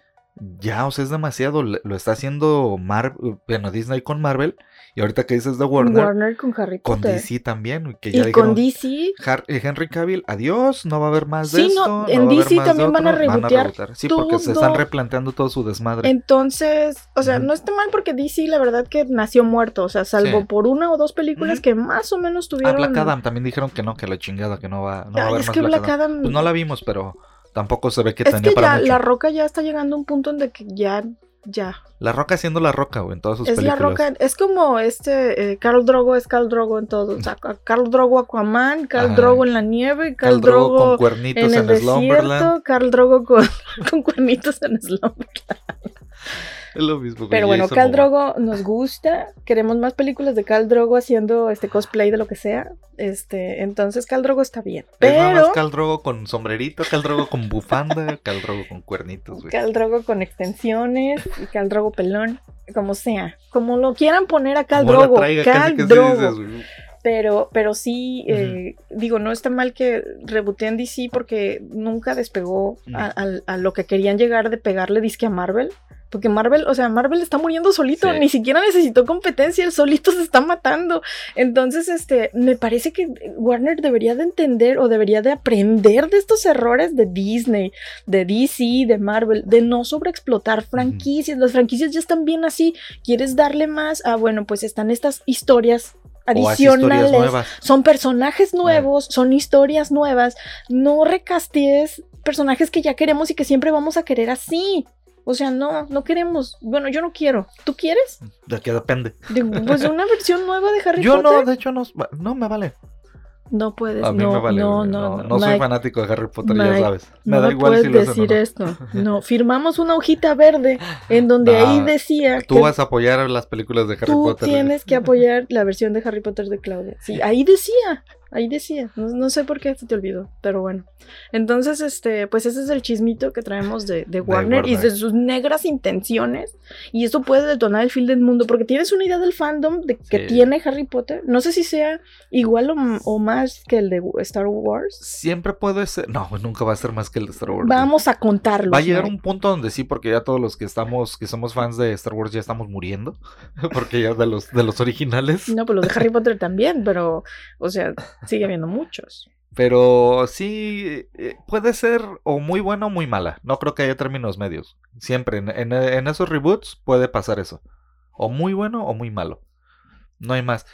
ya, o sea, es demasiado. Lo está haciendo Mar bueno, Disney con Marvel. Y ahorita que dices de Warner, Warner con Harry con Potter. DC también, güey, que ya y con. DC. Har- eh, Henry Cavill, adiós, no va a haber más de Sí, esto. no, no en a haber DC también van a rebotear. Sí, porque se están replanteando todo su desmadre. Entonces, o sea, no está mal porque DC, la verdad que nació muerto. O sea, salvo Sí. por una o dos películas que más o menos tuvieron. Black Adam también dijeron que no, que la chingada, que no va, no va a haber es más que Black, Black Adam. Adam. Pues no la vimos, pero tampoco se ve que es tenía que para ya mucho. La Roca ya está llegando a un punto en de que ya. Ya. La Roca siendo la Roca, güey, en todas sus Es películas. la roca, es como este, eh, Carl Drogo es Carl Drogo en todo. O sea, Carl Drogo Aquaman, Carl Ajá. Drogo en la nieve, Carl, Khal Drogo Drogo con cuernitos en en, el Slumberland. desierto, Carl Drogo con, con cuernitos en Slumberland. Es lo mismo. Pero bueno, Jason Momoa. Drogo nos gusta. Queremos más películas de Carl Drogo haciendo este cosplay de lo que sea. Este, entonces Carl Drogo está bien. Es nada más Pero Khal Drogo con sombrerito, Khal Drogo con bufanda, Khal Drogo con cuernitos, güey. Carl Drogo con extensiones y Carl Drogo pelón, como sea, como lo quieran poner a Como la Drogo, traiga, sí Drogo. dices. Pero, pero sí, eh, digo, no está mal que reboteen DC porque nunca despegó a, a- a lo que querían llegar de pegarle disque a Marvel. Porque Marvel, o sea, Marvel está muriendo solito, Sí. ni siquiera necesitó competencia, él solito se está matando. Entonces, este, me parece que Warner debería de entender o debería de aprender de estos errores de Disney, de DC, de Marvel, de no sobreexplotar franquicias. Las franquicias ya están bien así. ¿Quieres darle más? Ah, bueno, pues están estas historias adicionales. Son personajes nuevos, son historias nuevas. No recastes personajes que ya queremos y que siempre vamos a querer así. O sea, no, no queremos. Bueno, yo no quiero. ¿Tú quieres? De que depende. De- pues de una versión nueva de Harry Yo no, Potter. de hecho no, no me vale. No puedes, A mí no, me vale. no, no, no, no, soy fanático de Harry Potter, ya sabes. Me no da igual puedes si lo hacen o decir esto. No, firmamos una hojita verde en donde ahí decía Tú que vas a apoyar las películas de Harry tú Potter. tienes que apoyar la versión de Harry Potter de Claudia. Sí, ahí decía, ahí decía. No, no sé por qué se te olvidó, pero bueno. Entonces, este, pues ese es el chismito que traemos de, de Warner, y Warner. de sus negras intenciones. Y eso puede detonar el fin del mundo, porque tienes una idea del fandom de que Sí. tiene Harry Potter. No sé si sea igual o, o más que el de Star Wars. Siempre puede ser. No, nunca va a ser más que el de Star Wars. Vamos a contarlo. Va a llegar un punto donde sí, porque ya todos los que estamos, que somos fans de Star Wars ya estamos muriendo. Porque ya de los, de los originales. No, pues los de Harry Potter también, pero, o sea, sigue habiendo muchos. Pero sí, eh, puede ser o muy buena o muy mala. No creo que haya términos medios. Siempre, en, en- en esos reboots puede pasar eso. O muy bueno o muy malo. No hay más.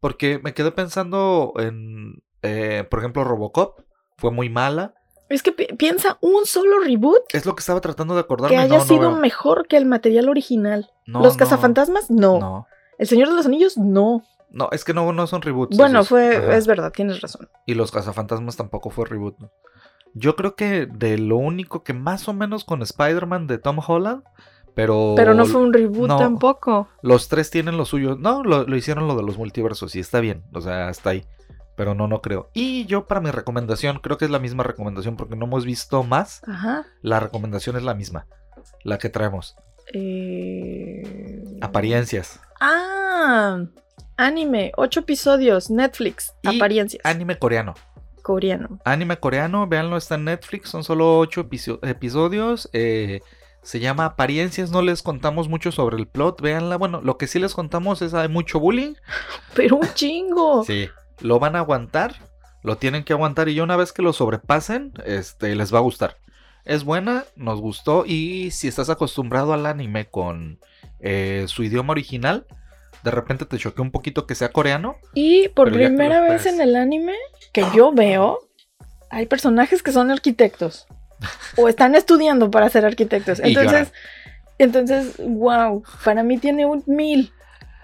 Porque me quedé pensando en, eh, por ejemplo, Robocop. Fue muy mala. Es que pi- piensa un solo reboot Es lo que estaba tratando de acordarme. que haya no, sido mejor que el material original. No, Los cazafantasmas. No. El Señor de los Anillos, no. No, es que no, no son reboots. bueno, esos. fue, Ajá. es verdad, tienes razón. Y los cazafantasmas tampoco fue reboot. ¿no? Yo creo que de lo único que más o menos con Spider-Man de Tom Holland, pero... Pero no fue un reboot no. tampoco. Los tres tienen lo suyo. No, lo, lo hicieron lo de los multiversos y está bien. O sea, está ahí. Pero no, no creo. Y yo para mi recomendación, creo que es la misma recomendación porque no hemos visto más. Ajá. La recomendación es la misma. La que traemos. Eh... Apariencias. Ah, anime, ocho episodios, Netflix, Y apariencias. Anime coreano. Coreano. Anime coreano, véanlo, está en Netflix, son solo ocho episo- episodios. eh, se llama Apariencias, no les contamos mucho sobre el plot, véanla. Bueno, lo que sí les contamos es hay mucho bullying. Pero un chingo. Sí, lo van a aguantar, lo tienen que aguantar y ya una vez que lo sobrepasen, este, les va a gustar. Es buena, nos gustó y si estás acostumbrado al anime con eh, su idioma original, de repente te choquea un poquito que sea coreano. Y por primera vez ves. en el anime que yo veo, hay personajes que son arquitectos. o están estudiando para ser arquitectos. Entonces, entonces, wow, para mí tiene un mil,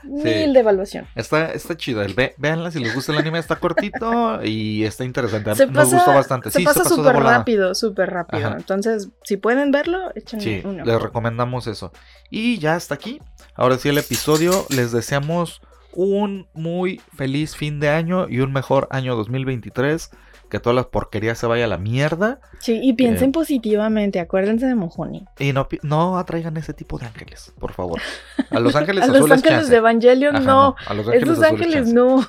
mil de evaluación. Está, está chido, el, ve, véanla si les gusta el anime, está cortito y está interesante. Se Nos pasa, gustó bastante. Se sí, pasa súper rápido, súper rápido. Ajá. Entonces, si pueden verlo, échenle Sí, les recomendamos eso. Y ya hasta aquí. Ahora sí el episodio. Les deseamos un muy feliz fin de año y un mejor año 2023. Que toda la porquería se vaya a la mierda. Sí, y piensen Eh. positivamente, acuérdense de Mojoni. Y no, no atraigan ese tipo de ángeles, por favor. A los ángeles A azules, los ángeles chance. de Evangelion, Ajá, no. A los ángeles Esos azules, ángeles chance. no.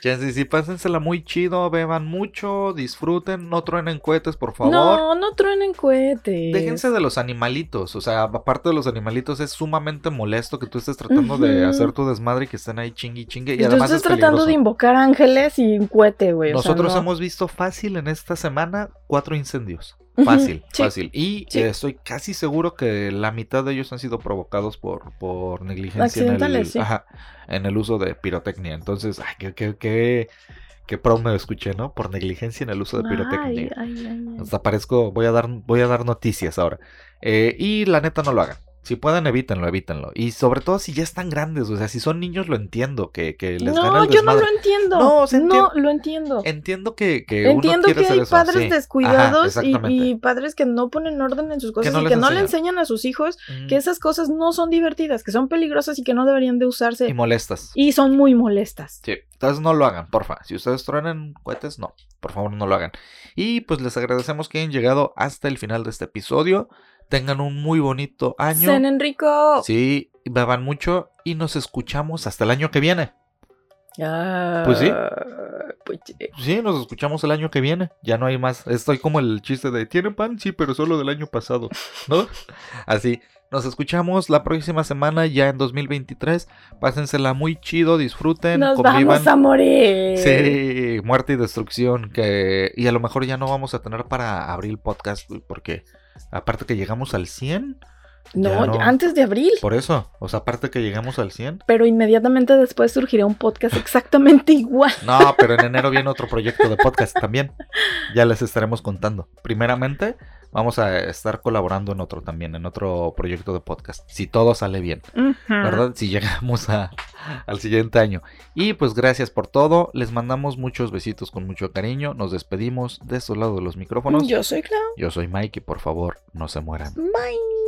Chance, sí, pásensela muy chido, beban mucho, disfruten, no truenen cohetes, por favor. No, no truenen cohetes. Déjense de los animalitos, o sea, aparte de los animalitos es sumamente molesto que tú estés tratando de hacer tu desmadre y que estén ahí chingue y chingue y Y tú además estás es tratando peligroso. de invocar ángeles y un cohete, güey. o sea, Nosotros no. hemos visto fácil en esta semana cuatro incendios. Fácil, sí. fácil. Y Sí. eh, estoy casi seguro que la mitad de ellos han sido provocados por, por negligencia en el, Accidentales, sí. ajá, en el uso de pirotecnia. Entonces, ay, qué, qué, qué, qué pro me escuché, ¿no? Por negligencia en el uso de pirotecnia. Ay, ay, ay, ay. Hasta parezco, voy a dar, voy a dar noticias ahora. Eh, y la neta no lo hagan. Si pueden, evítenlo, evítenlo. Y sobre todo si ya están grandes, o sea, si son niños lo entiendo, que, que les gana No, el yo no lo entiendo. No, No, enti- lo entiendo. Entiendo que, que Entiendo que hay padres sí. descuidados Ajá, y, padres que no ponen orden en sus cosas no y que no le enseñan. enseñan a sus hijos Mm, que esas cosas no son divertidas, que son peligrosas y que no deberían de usarse Y molestas. y son muy molestas. Sí, entonces no lo hagan, porfa. Si ustedes truenan cohetes, no, por favor no lo hagan. Y pues les agradecemos que hayan llegado hasta el final de este episodio. Tengan un muy bonito año. Zen Enrico. Sí, beban mucho y nos escuchamos hasta el año que viene. Ah, Pues sí. pues sí. Sí, nos escuchamos el año que viene. Ya no hay más. Estoy como el chiste de ¿tienen pan? Sí, pero solo del año pasado. ¿No? Así. Nos escuchamos la próxima semana ya en 2023. Pásensela muy chido, disfruten, Nos convivan. vamos a morir. Sí, muerte y destrucción. Que... Y a lo mejor ya no vamos a tener para abrir el podcast. Porque aparte que llegamos al 100. No, antes de abril. Por eso. O sea, aparte que llegamos al 100. Pero inmediatamente después surgirá un podcast exactamente igual. No, pero en enero viene otro proyecto de podcast también. Ya les estaremos contando. Primeramente, vamos a estar colaborando en otro también, en otro proyecto de podcast, si todo sale bien. ¿verdad? Si llegamos a, al siguiente año. Y pues gracias por todo, les mandamos muchos besitos con mucho cariño, nos despedimos de estos lados de los micrófonos. Yo soy Clau. Yo soy Mike y por favor no se mueran. Bye.